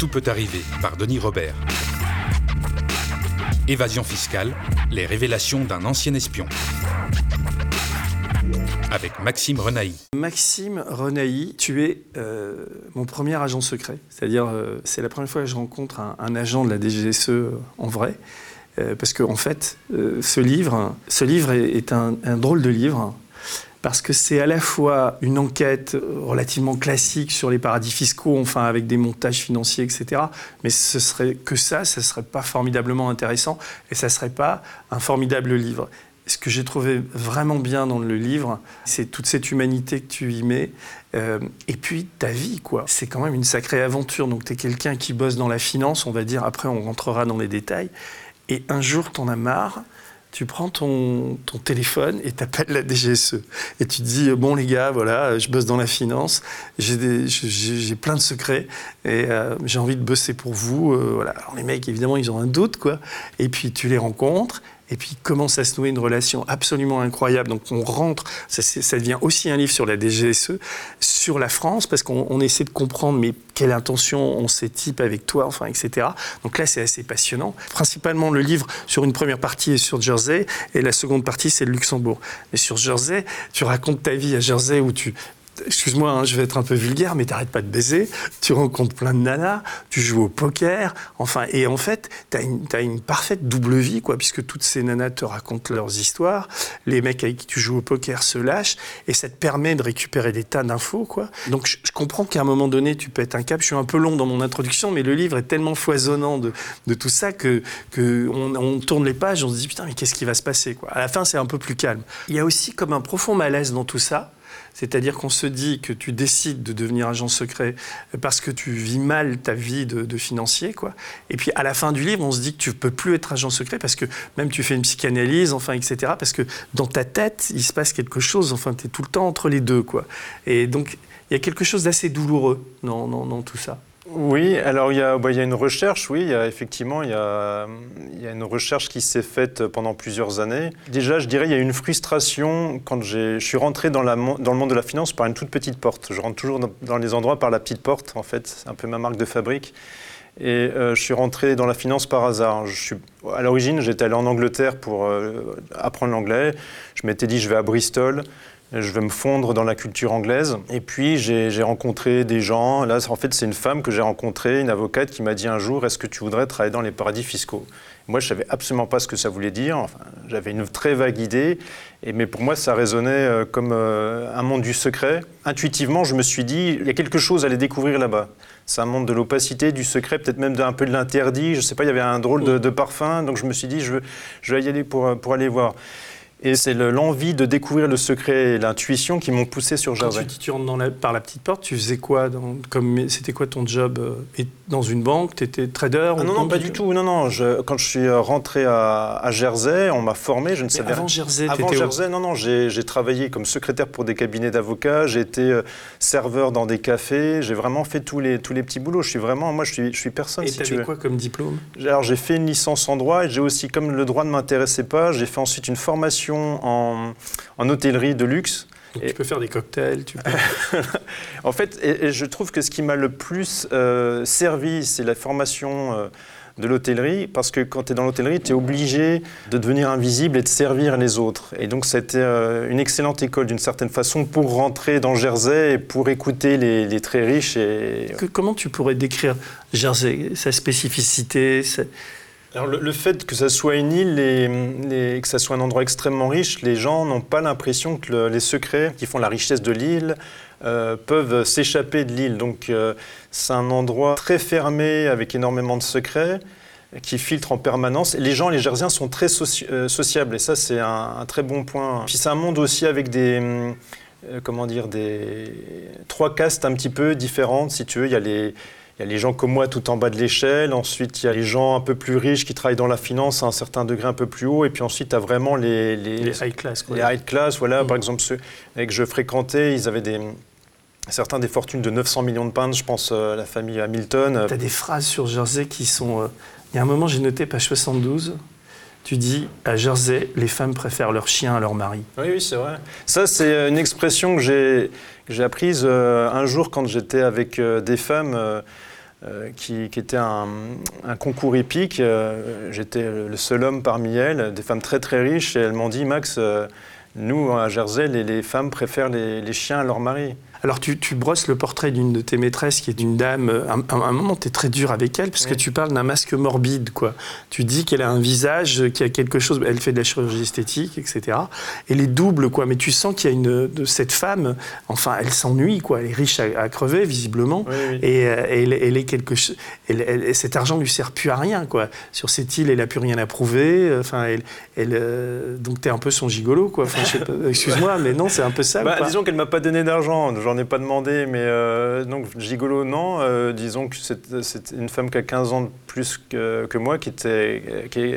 Tout peut arriver par Denis Robert. Évasion fiscale, les révélations d'un ancien espion. Avec Maxime Renaï. Maxime Renaï, tu es euh, mon premier agent secret. C'est-à-dire, euh, c'est la première fois que je rencontre un, agent de la DGSE euh, en vrai. parce qu'en en fait, ce livre, ce livre est, un, drôle de livre parce que c'est à la fois une enquête relativement classique sur les paradis fiscaux, enfin avec des montages financiers, etc. Mais ce serait que ça, ce serait pas formidablement intéressant et ça serait pas un formidable livre. Ce que j'ai trouvé vraiment bien dans le livre, c'est toute cette humanité que tu y mets. Euh, et puis ta vie, quoi. C'est quand même une sacrée aventure. Donc tu es quelqu'un qui bosse dans la finance, on va dire, après on rentrera dans les détails. Et un jour, tu en as marre, tu prends ton, ton téléphone et t'appelles la DGSE. Et tu te dis, bon les gars, voilà, je bosse dans la finance, j'ai plein de secrets et euh, j'ai envie de bosser pour vous. Euh, voilà. Alors les mecs, évidemment, ils ont un doute, quoi. Et puis tu les rencontres et puis commence à se nouer une relation absolument incroyable. Donc on rentre, ça, devient aussi un livre sur la DGSE, sur la France, parce qu'on essaie de comprendre mais quelle intention ont ces types avec toi, enfin, etc. Donc là, c'est assez passionnant. Principalement, le livre, sur une première partie, est sur Jersey, et la seconde partie, c'est le Luxembourg. Mais sur Jersey, tu racontes ta vie à Jersey où tu, excuse-moi, hein, je vais être un peu vulgaire, mais t'arrêtes pas de baiser, tu rencontres plein de nanas, tu joues au poker, enfin, et en fait, t'as une, as une parfaite double vie, quoi, puisque toutes ces nanas te racontent leurs histoires, les mecs avec qui tu joues au poker se lâchent, et ça te permet de récupérer des tas d'infos, quoi. Donc, je, comprends qu'à un moment donné, tu pètes un cap. Je suis un peu long dans mon introduction, mais le livre est tellement foisonnant de, tout ça que, que on, tourne les pages, on se dit putain, mais qu'est-ce qui va se passer, quoi. À la fin, c'est un peu plus calme. Il y a aussi comme un profond malaise dans tout ça c'est-à-dire qu'on se dit que tu décides de devenir agent secret parce que tu vis mal ta vie de, financier, quoi. Et puis à la fin du livre, on se dit que tu peux plus être agent secret parce que même tu fais une psychanalyse, enfin, etc. Parce que dans ta tête, il se passe quelque chose. Enfin, tu es tout le temps entre les deux, quoi. Et donc, il y a quelque chose d'assez douloureux dans tout ça. Oui, alors il y, a, bah, il y, a, une recherche, oui, il y a, effectivement, il y a, une recherche qui s'est faite pendant plusieurs années. Déjà, je dirais, il y a une frustration quand je suis rentré dans, le monde de la finance par une toute petite porte. Je rentre toujours dans, les endroits par la petite porte, en fait, c'est un peu ma marque de fabrique. Et euh, je suis rentré dans la finance par hasard. À l'origine, j'étais allé en Angleterre pour euh, apprendre l'anglais. Je m'étais dit, je vais à Bristol je vais me fondre dans la culture anglaise. Et puis j'ai rencontré des gens. Là, en fait, c'est une femme que j'ai rencontrée, une avocate, qui m'a dit un jour Est-ce que tu voudrais travailler dans les paradis fiscaux? Moi, je savais absolument pas ce que ça voulait dire. J'avais une très vague idée, mais pour moi, ça résonnait euh, comme euh, un monde du secret. Intuitivement, je me suis dit, il y a quelque chose à aller découvrir là-bas. C'est un monde de l'opacité, du secret, peut-être même d'un peu de l'interdit. Je sais pas, il y avait un drôle de, parfum, donc je me suis dit, je, vais y aller pour, pour aller voir. Et c'est l'envie de découvrir le secret et l'intuition qui m'ont poussé sur Jersey. Quand tu, tu rentres dans la, par la petite porte, tu faisais quoi C'était quoi ton job euh, Dans une banque Tu étais trader ah Non, non, pas du tout. Non, non. Je, quand je suis euh, rentré à, Jersey, on m'a formé. Je ne savais avant Jersey, Avant Jersey, non, non. J'ai travaillé comme secrétaire pour des cabinets d'avocats. J'ai été euh, serveur dans des cafés. J'ai vraiment fait tous les, tous les petits boulots. Je suis vraiment, moi, je suis, je suis personne. Et tu avais quoi comme diplôme? Alors, j'ai fait une licence en droit et j'ai aussi, comme le droit ne m'intéressait pas, j'ai fait ensuite une formation en, hôtellerie de luxe. tu peux faire des cocktails. Tu en fait, et, je trouve que ce qui m'a le plus euh, servi, c'est la formation euh, de l'hôtellerie, parce que quand tu es dans l'hôtellerie, tu es obligé de devenir invisible et de servir les autres. Et donc, c'était euh, une excellente école, d'une certaine façon, pour rentrer dans Jersey et pour écouter les, très riches. Et... comment tu pourrais décrire Jersey, sa spécificité alors le, fait que ça soit une île et, que ça soit un endroit extrêmement riche, les gens n'ont pas l'impression que les secrets qui font la richesse de l'île euh, peuvent s'échapper de l'île. Donc euh, c'est un endroit très fermé avec énormément de secrets qui filtre en permanence. les gens, les Jersiens, sont très euh, sociables et ça c'est un, très bon point. Puis c'est un monde aussi avec des comment dire des trois castes un petit peu différentes si tu veux. Il y a les il y a les gens comme moi tout en bas de l'échelle, ensuite il y a les gens un peu plus riches qui travaillent dans la finance à un certain degré un peu plus haut, et puis ensuite tu as vraiment les, les, high class. Les high class, voilà, par mm. exemple ceux que je fréquentais, ils avaient des, certains des fortunes de 900 millions de pounds, je pense à la famille Hamilton. Tu as des phrases sur Jersey qui sont... Euh, il y a un moment, j'ai noté page 72, tu dis à Jersey, les femmes préfèrent leur chien à leur mari. Oui, oui, c'est vrai. Ça, c'est une expression que j'ai apprise euh, un jour quand j'étais avec euh, des femmes qui, était un, concours épique. J'étais le seul homme parmi elles, des femmes très très riches, et elles m'ont dit, Max, nous, à Jersey, les, femmes préfèrent les, les chiens à leur mari. Alors tu, brosses le portrait d'une de tes maîtresses qui est une dame. Euh, à un, moment, tu es très dur avec elle parce que tu parles d'un masque morbide. quoi. Tu dis qu'elle a un visage, qui a quelque chose. Elle fait de la chirurgie esthétique, etc. Elle est double, quoi. Mais tu sens qu'il y a une de cette femme. Enfin, elle s'ennuie, quoi. Elle est riche à, crever, visiblement. Et euh, elle, est quelque chose. cet argent lui sert plus à rien, quoi. Sur cette île, elle a plus rien à prouver. Enfin, elle, elle euh, donc t'es un peu son gigolo, quoi. Enfin, excuse-moi, mais non, c'est un peu ça. Bah, disons qu'elle m'a pas donné d'argent j'en ai pas demandé, mais euh, donc gigolo, non. Euh, disons que c'est une femme qui a 15 ans de plus que, que moi, qui était. Qui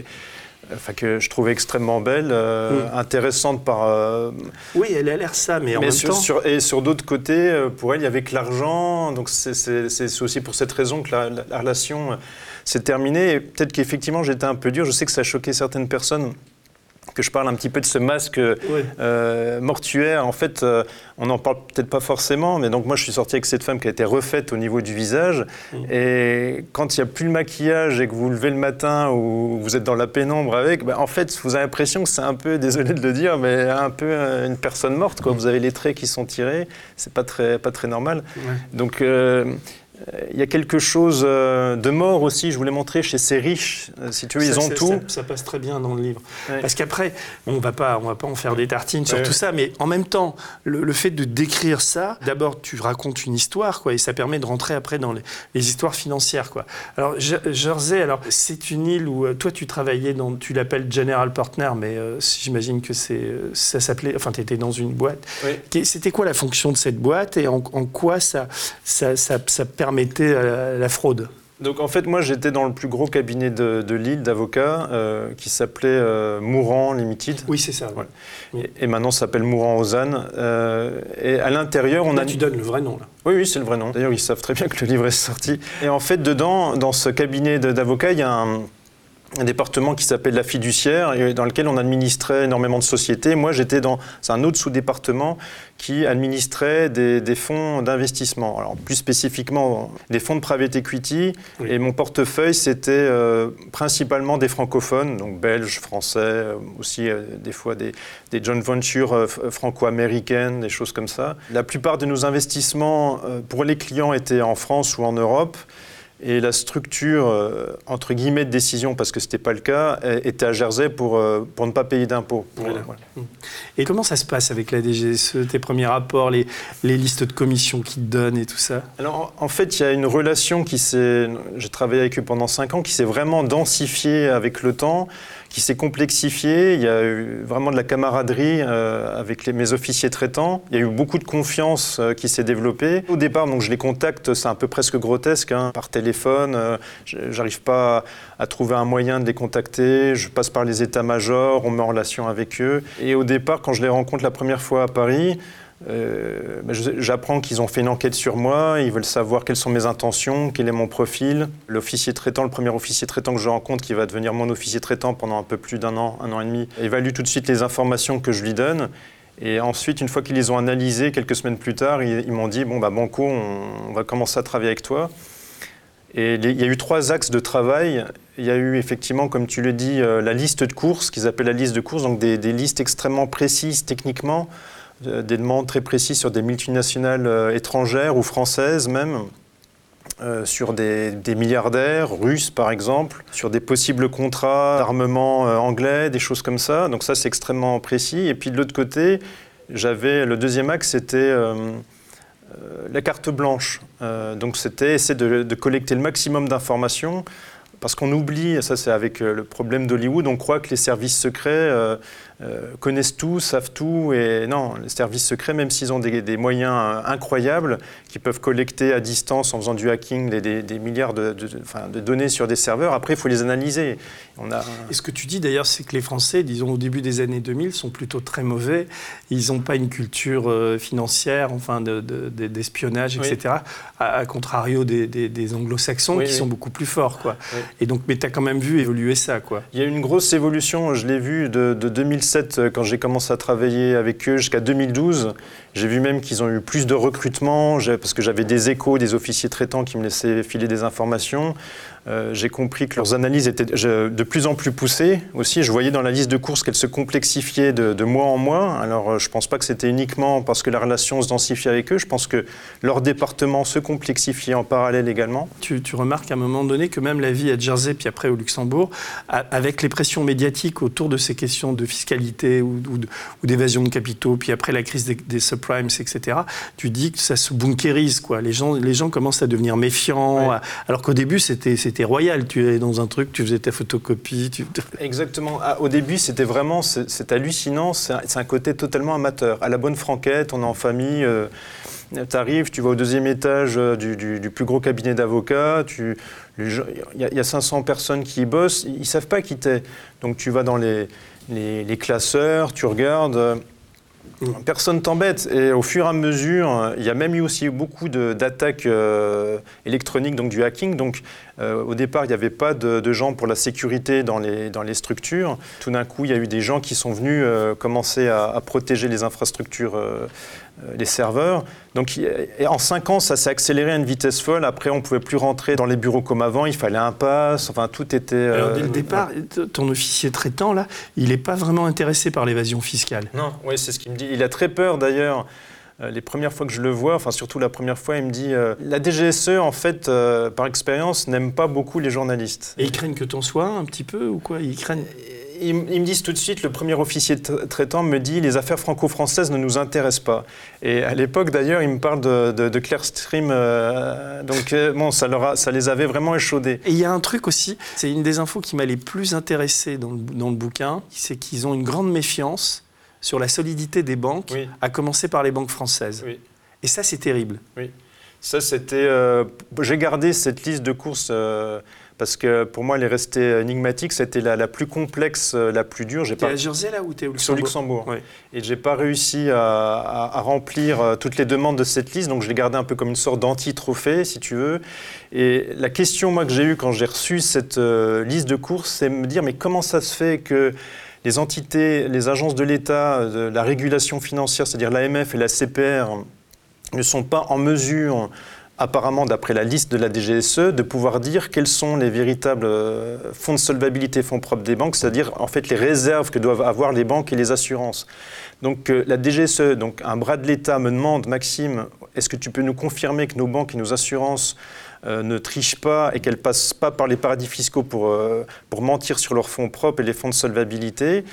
enfin, que je trouvais extrêmement belle, euh, mm. intéressante par. oui, elle a l'air ça, mais en même temps. Sur, et sur d'autres côtés, pour elle, il y avait que l'argent. Donc c'est aussi pour cette raison que la, la relation s'est terminée. Peut-être qu'effectivement, j'étais un peu dur. Je sais que ça a choqué certaines personnes que je parle un petit peu de ce masque euh, mortuaire. En fait, euh, on n'en parle peut-être pas forcément, mais donc moi je suis sorti avec cette femme qui a été refaite au niveau du visage. Mm. Et quand il n'y a plus le maquillage et que vous vous levez le matin ou vous êtes dans la pénombre avec, ben, en fait, vous avez l'impression que c'est un peu, désolé de le dire, mais un peu euh, une personne morte. Quoi. Mm. Vous avez les traits qui sont tirés, c'est pas très, pas très normal. Donc il y a quelque chose euh, de mort aussi, je voulais montrer chez ces riches. Euh, si tu veux, ils ont tout. Ça, passe très bien dans le livre. Parce qu'après, on ne va pas en faire des tartines sur tout ça, mais en même temps, le, fait de décrire ça, d'abord, tu racontes une histoire, quoi, et ça permet de rentrer après dans les, histoires financières. Quoi. Alors, Jersey, alors, c'est une île où euh, toi, tu travaillais dans, tu l'appelles General Partner, mais j'imagine que c'est, ça s'appelait, enfin, tu étais dans une boîte. C'était quoi la fonction de cette boîte et en, quoi ça, ça, ça, ça permet permettait la fraude donc en fait, moi j'étais dans le plus gros cabinet de, de Lille d'avocats euh, qui s'appelait euh, Mourant Limited. Oui, c'est ça. Et, maintenant ça s'appelle Mourant Ozanne. Euh, et à l'intérieur, on a. Tu donnes le vrai nom là. Oui, oui, c'est le vrai nom. D'ailleurs, ils savent très bien que le livre est sorti. Et en fait, dedans, dans ce cabinet d'avocats, il y a un un département qui s'appelle la fiduciaire et dans lequel on administrait énormément de sociétés. Moi, j'étais dans un autre sous-département qui administrait des, fonds d'investissement. Alors, plus spécifiquement, des fonds de private equity. Et mon portefeuille, c'était euh, principalement des francophones, donc belges, français, euh, aussi euh, des fois des, des joint ventures franco-américaines, des choses comme ça. La plupart de nos investissements pour les clients étaient en France ou en Europe. Et la structure, euh, entre guillemets, de décision, parce que ce n'était pas le cas, était à Jersey pour, euh, pour ne pas payer d'impôts. Mmh. Et comment ça se passe avec la DGSE, tes premiers rapports, les, les listes de commissions qu'ils te donnent et tout ça? Alors, en fait, il y a une relation qui s'est... J'ai travaillé avec eux pendant cinq ans, qui s'est vraiment densifiée avec le temps qui s'est complexifié. Il y a eu vraiment de la camaraderie euh, avec mes officiers traitants. Il y a eu beaucoup de confiance euh, qui s'est développée. Au départ, donc, je les contacte, c'est un peu presque grotesque, hein, par téléphone. Euh, j'arrive pas à, trouver un moyen de les contacter. Je passe par les états-majors, on met en relation avec eux. Et au départ, quand je les rencontre la première fois à Paris, euh, j'apprends qu'ils ont fait une enquête sur moi, ils veulent savoir quelles sont mes intentions, quel est mon profil. L'officier traitant, le premier officier traitant que je rencontre, qui va devenir mon officier traitant pendant un peu plus d'un an, un an et demi, évalue tout de suite les informations que je lui donne. Et ensuite, une fois qu'ils les ont analysées, quelques semaines plus tard, ils, m'ont dit Bon, bah, Banco, on, va commencer à travailler avec toi. Et il y a eu trois axes de travail. Il y a eu effectivement, comme tu le dis, euh, la liste de courses, qu'ils appellent la liste de courses, donc des listes extrêmement précises techniquement des demandes très précises sur des multinationales euh, étrangères ou françaises même. Euh, sur des, milliardaires russes par exemple, sur des possibles contrats d'armement euh, anglais, des choses comme ça. Donc ça c'est extrêmement précis. Et puis de l'autre côté, j'avais le deuxième axe, c'était la carte blanche. donc c'était essayer de, collecter le maximum d'informations parce qu'on oublie, ça c'est avec le problème d'Hollywood, on croit que les services secrets euh, connaissent tout, savent tout. Et non, les services secrets, même s'ils ont des, moyens euh, incroyables, qui peuvent collecter à distance en faisant du hacking des, milliards de, données sur des serveurs, après, il faut les analyser. On a... Et ce que tu dis d'ailleurs, c'est que les Français, disons au début des années 2000, sont plutôt très mauvais. Ils n'ont pas une culture euh, financière, enfin d'espionnage, etc. À, contrario des, anglo-saxons qui sont beaucoup plus forts. Quoi. Et donc, mais tu as quand même vu évoluer ça. Quoi. Il y a une grosse évolution, je l'ai vu de, de 2006 2007, euh, quand j'ai commencé à travailler avec eux, jusqu'à 2012, j'ai vu même qu'ils ont eu plus de recrutement, parce que j'avais des échos des officiers traitants qui me laissaient filer des informations. Euh, j'ai compris que leurs analyses étaient de plus en plus poussées aussi. Je voyais dans la liste de courses qu'elles se complexifiaient de, mois en mois. Alors euh, je ne pense pas que c'était uniquement parce que la relation se densifiait avec eux. Je pense que leur département se complexifiait en parallèle également. Tu, remarques à un moment donné que même la vie à Jersey, puis après au Luxembourg, avec les pressions médiatiques autour de ces questions de fiscalité ou, d'évasion de capitaux, puis après la crise des, subprimes, etc., tu dis que ça se bunkérise. Quoi. Les, gens, les gens commencent à devenir méfiants, alors qu'au début c'était c'était royal. Tu es dans un truc, tu faisais ta photocopie. Exactement. Ah, au début, c'était vraiment, c'est hallucinant. C'est un côté totalement amateur. À la bonne franquette, on est en famille. Euh, tu arrives, tu vas au deuxième étage euh, du, plus gros cabinet d'avocats. Il y, a 500 personnes qui y bossent. Ils ne savent pas qui t'es. Donc tu vas dans les, les classeurs, tu regardes. Personne t'embête. Et au fur et à mesure, il y a même eu aussi beaucoup d'attaques euh, électroniques, donc du hacking. Donc euh, au départ, il n'y avait pas de, gens pour la sécurité dans les, structures. Tout d'un coup, il y a eu des gens qui sont venus euh, commencer à, protéger les infrastructures, les serveurs. Donc en cinq ans, ça s'est accéléré à une vitesse folle. Après, on ne pouvait plus rentrer dans les bureaux comme avant. Il fallait un pass. Enfin, tout était. dès le départ, ton officier traitant, là, il n'est pas vraiment intéressé par l'évasion fiscale. Non, oui, c'est ce qu'il me dit. Il a très peur d'ailleurs. Euh, les premières fois que je le vois, enfin surtout la première fois, il me dit euh, la DGSE en fait euh, par expérience n'aime pas beaucoup les journalistes. Et ils craignent que ton sois un petit peu ou quoi? Ils craignent ils, me disent tout de suite, le premier officier traitant me dit les affaires franco-françaises ne nous intéressent pas. Et à l'époque d'ailleurs, il me parle de, de, Clearstream, donc bon, ça, leur ça les avait vraiment échaudés. Et il y a un truc aussi, c'est une des infos qui m'a les plus intéressé dans le, dans le bouquin, c'est qu'ils ont une grande méfiance sur la solidité des banques, à commencer par les banques françaises. Et ça, c'est terrible. Oui. Ça, c'était. Euh, j'ai gardé cette liste de courses euh, parce que pour moi, elle est restée énigmatique. C'était la, plus complexe, euh, la plus dure. J'ai pas... à Jersey là ou t'es au Luxembourg Sur Luxembourg. Oui. Et j'ai pas réussi à, à, remplir toutes les demandes de cette liste, donc je l'ai gardée un peu comme une sorte d'anti-trophée, si tu veux. Et la question, moi, que j'ai eue quand j'ai reçu cette liste de courses, c'est me dire mais comment ça se fait que les entités, les agences de l'État, de la régulation financière, c'est-à-dire l'AMF et la CPR, ne sont pas en mesure apparemment d'après la liste de la DGSE, de pouvoir dire quels sont les véritables euh, fonds de solvabilité, fonds propres des banques, c'est-à-dire en fait les réserves que doivent avoir les banques et les assurances. Donc euh, la DGSE, donc un bras de l'État me demande, Maxime, est-ce que tu peux nous confirmer que nos banques et nos assurances euh, ne trichent pas et qu'elles passent pas par les paradis fiscaux pour, pour mentir sur leurs fonds propres et les fonds de solvabilité?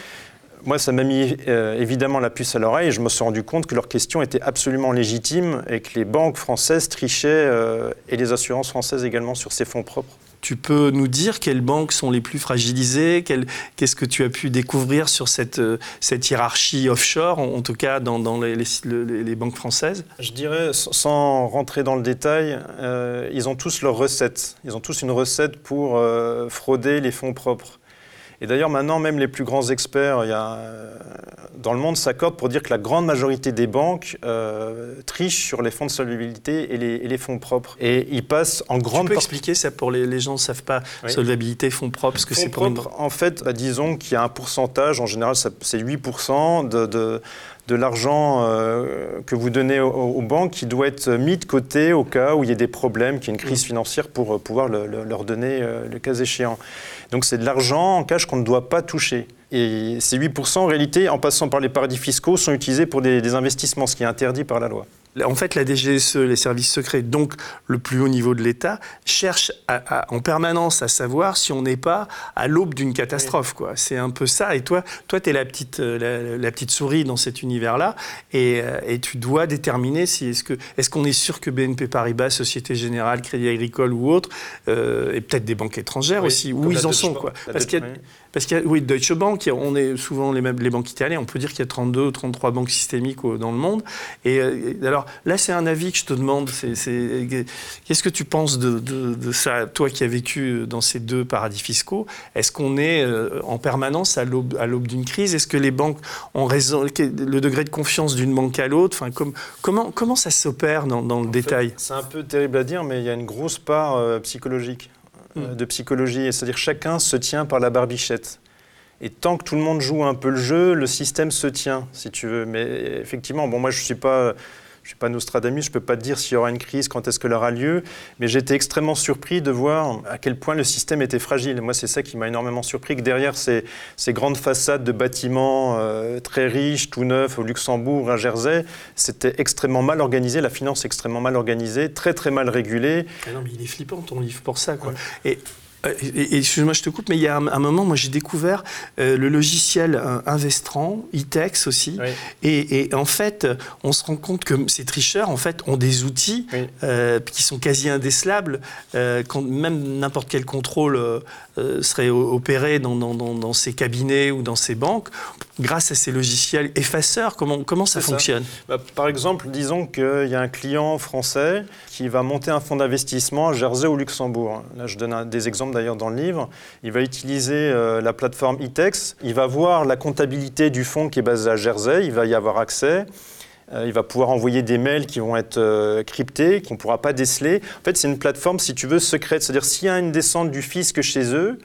Moi, ça m'a mis euh, évidemment la puce à l'oreille et je me suis rendu compte que leurs questions étaient absolument légitimes et que les banques françaises trichaient et les assurances françaises également sur ces fonds propres. Tu peux nous dire quelles banques sont les plus fragilisées Qu'est-ce que tu as pu découvrir sur cette, euh, cette hiérarchie offshore, en, tout cas dans, dans les, les, banques françaises? Je dirais, sans rentrer dans le détail, euh, ils ont tous leurs recettes. Ils ont tous une recette pour euh, frauder les fonds propres. Et d'ailleurs, maintenant, même les plus grands experts il y a, euh, dans le monde s'accordent pour dire que la grande majorité des banques euh, trichent sur les fonds de solvabilité et les, fonds propres. Et ils passent en grande... Tu peux expliquer ça pour les, gens qui ne savent pas, solvabilité, fonds propres, ce que c'est pour propres, En fait, bah, disons qu'il y a un pourcentage, en général c'est 8% de, de de l'argent euh, que vous donnez aux, banques qui doit être mis de côté au cas où il y a des problèmes, qu'il y a une crise financière pour pouvoir leur donner le cas échéant. Donc c'est de l'argent en cash qu'on ne doit pas toucher. Et ces 8%, en réalité, en passant par les paradis fiscaux, sont utilisés pour des, investissements, ce qui est interdit par la loi. En fait, la DGSE, les services secrets, donc le plus haut niveau de l'État, cherchent en permanence à savoir si on n'est pas à l'aube d'une catastrophe. C'est un peu ça. Et toi, toi tu es la petite, euh, la, petite souris dans cet univers-là, et, euh, et, tu dois déterminer si est-ce qu'on est, qu'on est sûr que BNP Paribas, Société Générale, Crédit Agricole ou autre, euh, et peut-être des banques étrangères aussi, où ils en sont. Quoi. Parce qu'il y a, parce qu'il y a, oui, Deutsche Bank, on est souvent les, les banques italiennes, on peut dire qu'il y a 32 ou 33 banques systémiques dans le monde. Et, euh, alors là, c'est un avis que je te demande. Qu'est-ce que tu penses de, ça, toi qui as vécu dans ces deux paradis fiscaux? Est-ce qu'on est euh, en permanence à l'aube d'une crise? Est-ce que les banques ont raison Le degré de confiance d'une banque à l'autre? Enfin, comment, comment ça s'opère dans, le détail? C'est un peu terrible à dire, mais il y a une grosse part euh, psychologique. Euh, de psychologie, c'est-à-dire chacun se tient par la barbichette. Et tant que tout le monde joue un peu le jeu, le système se tient, si tu veux. Mais effectivement, bon, moi, je ne suis pas suis pas Nostradamus, je ne peux pas te dire s'il y aura une crise, quand est-ce qu'elle aura lieu, mais j'étais extrêmement surpris de voir à quel point le système était fragile. Moi, c'est ça qui m'a énormément surpris, que derrière ces, ces grandes façades de bâtiments euh, très riches, tout neufs, au Luxembourg, à Jersey, c'était extrêmement mal organisé, la finance extrêmement mal organisée, très très mal régulée. Ah non, mais il est flippant ton livre pour ça. Quoi. Et excuse-moi, je te coupe, mais il y a un, moment, moi j'ai découvert euh, le logiciel euh, Investran, ITEX aussi, et, en fait, on se rend compte que ces tricheurs, en fait, ont des outils qui sont quasi indécelables, quand même n'importe quel contrôle serait opéré dans, dans, ces cabinets ou dans ces banques, grâce à ces logiciels effaceurs. Comment, comment ça fonctionne bah, Par exemple, disons qu'il y a un client français qui va monter un fonds d'investissement à Jersey ou Luxembourg. Là, je donne des exemples d'ailleurs dans le livre. Il va utiliser euh, la plateforme ITEX. Il va voir la comptabilité du fonds qui est basé à Jersey. Il va y avoir accès. Euh, il va pouvoir envoyer des mails qui vont être euh, cryptés, qu'on ne pourra pas déceler. En fait, c'est une plateforme, si tu veux, secrète. C'est-à-dire, s'il y a une descente du fisc chez eux,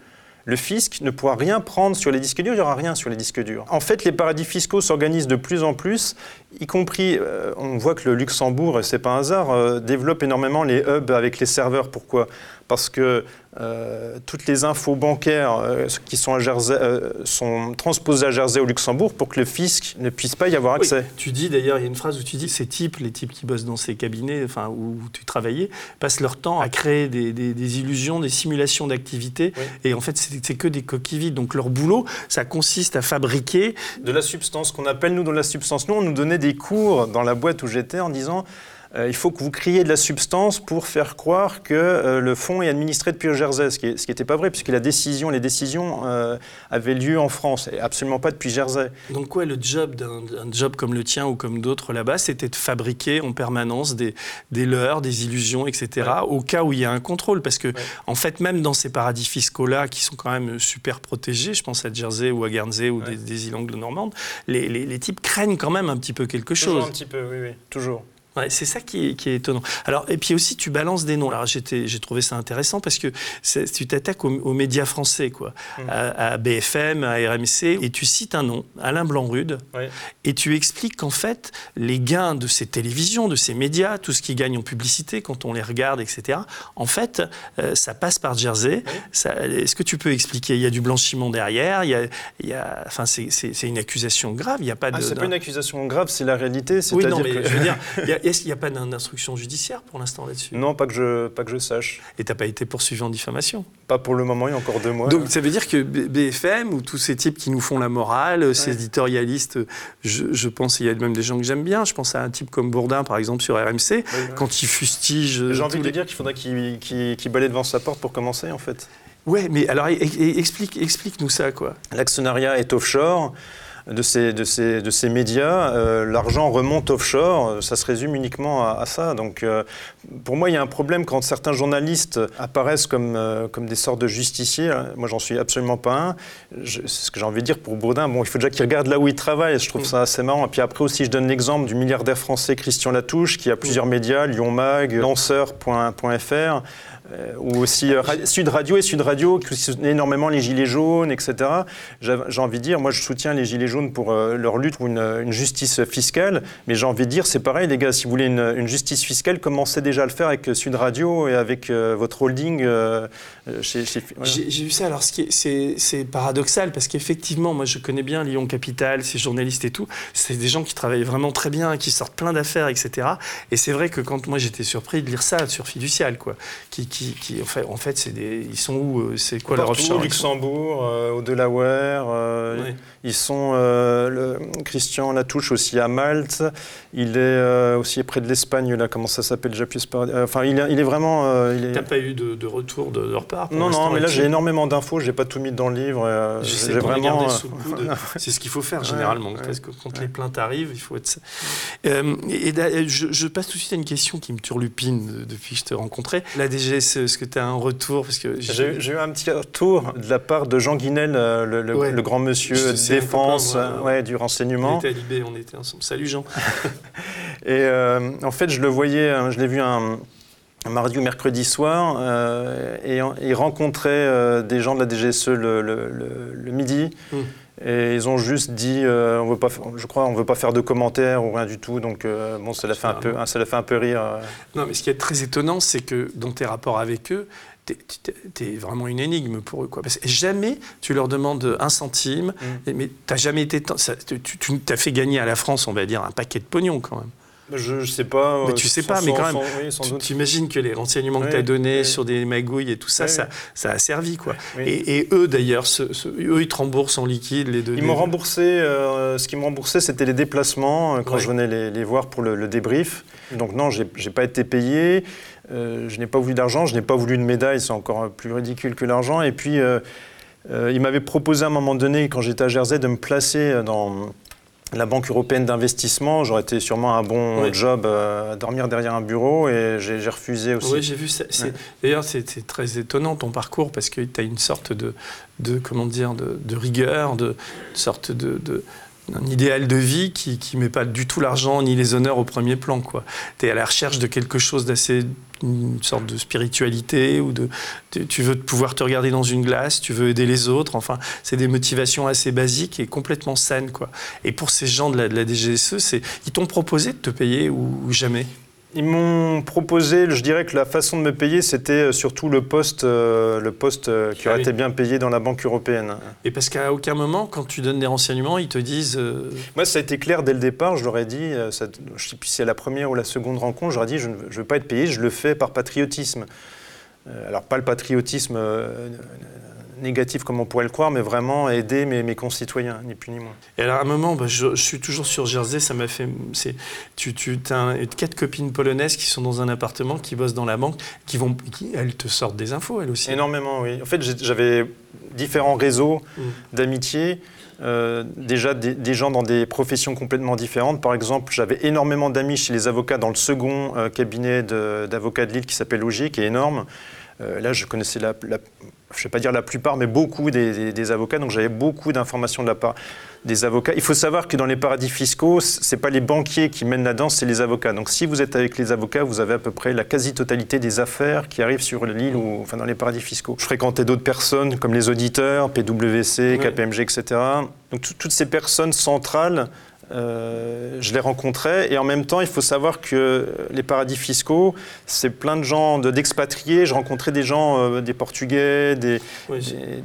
le fisc ne pourra rien prendre sur les disques durs, il n'y aura rien sur les disques durs. En fait, les paradis fiscaux s'organisent de plus en plus, y compris, euh, on voit que le Luxembourg, c'est pas un hasard, euh, développe énormément les hubs avec les serveurs. Pourquoi? Parce que euh, toutes les infos bancaires euh, qui sont, à Jersey, euh, sont transposées à Jersey au Luxembourg pour que le fisc ne puisse pas y avoir accès. tu dis d'ailleurs, il y a une phrase où tu dis ces types, les types qui bossent dans ces cabinets, enfin où tu travaillais, passent leur temps à créer des, des, illusions, des simulations d'activité, et en fait c'est que des coquilles vides. Donc leur boulot, ça consiste à fabriquer de la substance qu'on appelle nous dans la substance. Nous, on nous donnait des cours dans la boîte où j'étais en disant il faut que vous criez de la substance pour faire croire que euh, le fonds est administré depuis le Jersey, ce qui n'était pas vrai, puisque la décision, les décisions euh, avaient lieu en France, et absolument pas depuis Jersey. Donc quoi, le job d'un job comme le tien ou comme d'autres là-bas, c'était de fabriquer en permanence des, des leurres, des illusions, etc., au cas où il y a un contrôle, parce que en fait, même dans ces paradis fiscaux-là, qui sont quand même super protégés, je pense à Jersey ou à Guernsey ou des, îles anglo-normandes, les, les, les, types craignent quand même un petit peu quelque chose. Toujours un petit peu, oui, oui, toujours c'est ça qui est, étonnant. Alors, et puis aussi, tu balances des noms. Alors, j'ai trouvé ça intéressant parce que tu t'attaques aux, médias français, quoi, mmh. à, BFM, à RMC, et tu cites un nom, Alain Blanc-Rude, et tu expliques qu'en fait, les gains de ces télévisions, de ces médias, tout ce qui gagne en publicité, quand on les regarde, etc., en fait, euh, ça passe par Jersey. Est-ce que tu peux expliquer? Il y a du blanchiment derrière, il y a, il y a enfin, c'est une accusation grave, il n'y a pas ah, de... c'est pas une accusation grave, c'est la réalité. Oui, non, mais je veux dire, Est-ce qu'il n'y a pas d'instruction judiciaire pour l'instant là-dessus? Non, pas que, je, pas que je sache. Et tu n'as pas été poursuivi en diffamation? Pas pour le moment, il y a encore deux mois. Donc ça veut dire que BFM, ou tous ces types qui nous font la morale, ces éditorialistes, je, pense, il y a même des gens que j'aime bien, je pense à un type comme Bourdin, par exemple, sur RMC, quand il fustige... J'ai envie de dire qu'il faudrait qu'il qu balaye devant sa porte pour commencer, en fait. Ouais, mais alors explique, explique-nous ça, quoi. L'actionnariat est offshore de ces, de ces, de ces médias, euh, l'argent remonte offshore, ça se résume uniquement à, ça. Donc euh, pour moi, il y a un problème quand certains journalistes apparaissent comme, euh, comme des sortes de justiciers. Moi, j'en suis absolument pas un. C'est ce que j'ai envie de dire pour Bourdin. Bon, il faut déjà qu'il regarde là où il travaille. Je trouve ça assez marrant. Et puis après aussi, je donne l'exemple du milliardaire français Christian Latouche, qui a plusieurs médias, Lyon Mag, lanceur.fr. Euh, ou aussi euh, Sud Radio et Sud Radio qui soutenaient énormément les Gilets jaunes, etc. J'ai envie de dire, moi je soutiens les Gilets jaunes pour euh, leur lutte pour une, justice fiscale, mais j'ai envie de dire, c'est pareil les gars, si vous voulez une, justice fiscale, commencez déjà à le faire avec Sud Radio et avec votre holding chez... J'ai vu ça, alors c'est paradoxal parce qu'effectivement, moi je connais bien Lyon Capital, ces journalistes et tout, c'est des gens qui travaillent vraiment très bien, qui sortent plein d'affaires, etc. Et c'est vrai que quand moi j'étais surpris de lire ça sur Fiducial, quoi, qui qui, en fait, en fait c'est des, ils sont où euh, C'est quoi leur offshore Au Luxembourg, euh, au Delaware. Euh, ils sont le, Christian Latouche aussi à Malte. Il est aussi près de l'Espagne là. Comment ça s'appelle Enfin, il, est, il est vraiment. il T'as pas eu de, retour de, leur part Non, non, mais là j'ai énormément d'infos. J'ai pas tout mis dans le livre. vraiment. C'est ce qu'il faut faire généralement. Parce que quand les plaintes arrivent, il faut être. et, je, passe tout de suite à une question qui me turlupine depuis que je t'ai rencontré. La DGS est-ce que tu as un retour parce que J'ai eu un petit retour de la part de Jean Guinel, euh, le, grand monsieur de défense ouais, du renseignement. On était à Libé, on était ensemble. Salut Jean. Et euh, en fait, je le voyais, hein, je l'ai vu un mardi ou mercredi soir euh, et ils rencontraient euh, des gens de la DGSE le, midi. Mm. Et ils ont juste dit, euh, on veut pas, fa- je crois, on veut pas faire de commentaires ou rien du tout. Donc euh, bon, ça l'a fait un peu, ça l'a fait un peu rire. euh. Non, mais ce qui est très étonnant, c'est que dans tes rapports avec eux, t'es- es vraiment une énigme pour eux. Quoi. Parce que jamais tu leur demandes un centime, Mm. mais t'as jamais été. ça- tu tu t'as fait gagner à la France, on va dire, un paquet de pognon quand même. Je, je sais pas. Mais euh, tu sais sans- pas, mais quand même, sans- oui, Tu imagines que les renseignements que tu as donnés oui. sur des magouilles et tout ça, ça, ça a servi. quoi. Et, et eux, d'ailleurs, ce- ce- eux, ils te remboursent en liquide les données. Ils m'ont remboursé, euh, ce qu'ils m'ont remboursé, c'était les déplacements euh, quand je venais les, les voir pour le, le débrief. Donc non, j'ai pas été payé, euh, je n'ai pas voulu d'argent, je n'ai pas voulu de médaille, c'est encore plus ridicule que l'argent. Et puis, euh, ils m'avaient proposé à un moment donné, quand j'étais à Jersey, de me placer dans la Banque européenne d'investissement. J'aurais été sûrement un bon job euh, à dormir derrière un bureau et j'ai refusé aussi. Oui, j'ai vu Ouais. D'ailleurs, c'est très étonnant ton parcours parce que tu as une sorte de, de comment dire, de, de rigueur, de, de sorte de, de- un idéal de vie qui ne met pas du tout l'argent ni les honneurs au premier plan. Tu es à la recherche de quelque chose d'assez une sorte de spiritualité ou de tu- veux pouvoir te regarder dans une glace, tu veux aider les autres. Enfin, c'est des motivations assez basiques et complètement saines quoi. Et pour ces gens de la, DGSE, c'est ils t'ont proposé de te payer ou jamais? Ils m'ont proposé, je dirais que la façon de me payer, c'était euh, surtout le poste, euh, le poste euh, qui Ah aurait été bien payé dans la Banque européenne. Et parce qu'à aucun moment, quand tu donnes des renseignements, ils te disent euh, Moi, ça a été clair dès le départ. Je leur ai dit, ça- je ne sais plus si c'est la première ou la seconde rencontre, je leur ai dit, je ne veux, je veux pas être payé, je le fais par patriotisme. Alors, pas le patriotisme négatif comme on pourrait le croire, mais vraiment aider mes, mes concitoyens, ni plus ni moins. Et alors à un moment, bah, je, je suis toujours sur Jersey, ça m'a fait. c'est- Tu, tu as un- quatre copines polonaises qui sont dans un appartement, qui bossent dans la banque, qui vont, qui, elles te sortent des infos, elles aussi. Énormément, oui. En fait, j'avais différents réseaux Mm. d'amitié. euh, déjà des, des gens dans des professions complètement différentes. Par exemple, j'avais énormément d'amis chez les avocats dans le second euh, cabinet de- d'avocats de, Lille qui s'appelle Logique, qui est énorme. Euh, là, je connaissais la, la- je ne vais pas dire la plupart, mais beaucoup des, des- des avocats. Donc, j'avais beaucoup d'informations de la part des avocats. Il faut savoir que dans les paradis fiscaux, ce n'est pas les banquiers qui mènent la danse, c'est les avocats. Donc, si vous êtes avec les avocats, vous avez à peu près la quasi-totalité des affaires qui arrivent sur l'île ou enfin, dans les paradis fiscaux. Je fréquentais d'autres personnes comme les auditeurs, PwC. KPMG, etc. Donc, tout- toutes ces personnes centrales. Euh, je les rencontrais et en même temps, il faut savoir que les paradis fiscaux, c'est plein de gens de- d'expatriés. je rencontrais des gens, euh, des Portugais, des, Oui,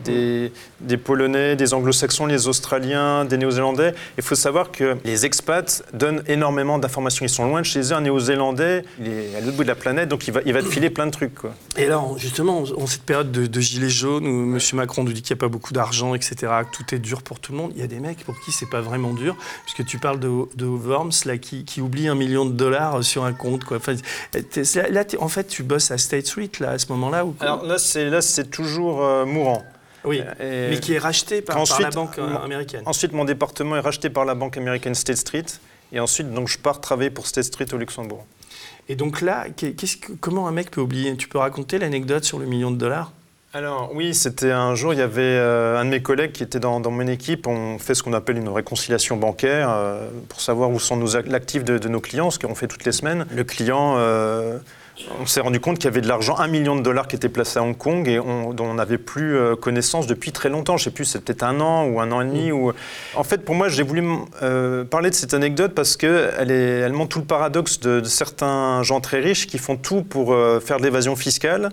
des, des- des Polonais, des Anglo-Saxons, les Australiens, des Néo-Zélandais. Il faut savoir que les expats donnent énormément d'informations. Ils sont loin de chez eux. Un Néo-Zélandais, il est à l'autre bout de la planète, donc il va, il va te filer plein de trucs. Quoi. Et alors, justement, en cette période de, de gilets jaunes où M. Macron nous dit qu'il n'y a pas beaucoup d'argent, etc., que tout est dur pour tout le monde, il y a des mecs pour qui c'est pas vraiment dur, puisque tu parles de, de Worms, là, qui, qui oublie un million de dollars sur un compte. Quoi. Enfin, là, en fait, tu bosses à State Street, là, à ce moment-là ou quoi Alors là, c'est, toujours euh, mourant. Oui, Et- mais qui est racheté par, la banque euh, américaine. Ensuite, mon département est racheté par la banque américaine State Street. Et ensuite, donc, je pars travailler pour State Street au Luxembourg. Et donc là, que- comment un mec peut oublier? Tu peux raconter l'anecdote sur le million de dollars? Alors oui, c'était un jour, il y avait euh, un de mes collègues qui était dans, dans mon équipe. On fait ce qu'on appelle une réconciliation bancaire euh, pour savoir où sont nos ac- l'actif de, de nos clients, ce qu'on fait toutes les semaines. Le client, euh, on s'est rendu compte qu'il y avait de l'argent, un million de dollars qui était placé à Hong Kong et on, dont on n'avait plus connaissance depuis très longtemps. Je ne sais plus, c'est peut-être un an ou un an et demi. Ou... En fait, pour moi, j'ai voulu parler de cette anecdote parce qu'elle elle montre tout le paradoxe de, de certains gens très riches qui font tout pour faire de l'évasion fiscale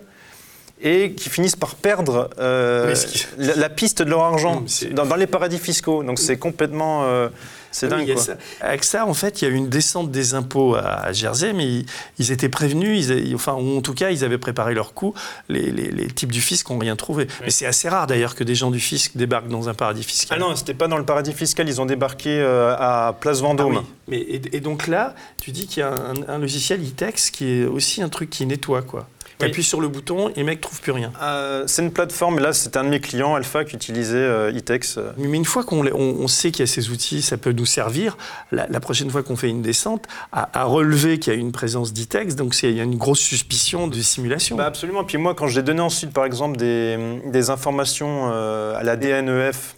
et qui finissent par perdre euh, qui- la, la piste de leur argent Non, dans, dans les paradis fiscaux. Donc c'est complètement... euh, c'est Ah oui, dingue, quoi. ça. Avec ça, en fait, il y a eu une descente des impôts à Jersey, mais ils, ils étaient prévenus, ils, enfin, ou en tout cas, ils avaient préparé leur coup. Les, les- les types du fisc n'ont rien trouvé. Mais c'est assez rare, d'ailleurs, que des gens du fisc débarquent dans un paradis Ah fiscal. non, c'était pas dans le paradis fiscal, ils ont débarqué euh, à Place Vendôme. Ah oui. Mais, et, et donc là, tu dis qu'il y a un, un logiciel e-text qui est aussi un truc qui nettoie, quoi. Oui. appuies sur le bouton et les mecs trouvent plus rien. Euh, c'est une plateforme, là c'est un de mes clients, Alpha, qui utilisait euh, Itex. euh. Mais une fois qu'on on, on sait qu'il y a ces outils, ça peut nous servir, la, la prochaine fois qu'on fait une descente, à, à relever qu'il y a une présence d'e-text, donc il y a une grosse suspicion de simulation. Bah absolument. Puis moi, quand j'ai donné ensuite, par exemple, des, des informations euh, à la DNEF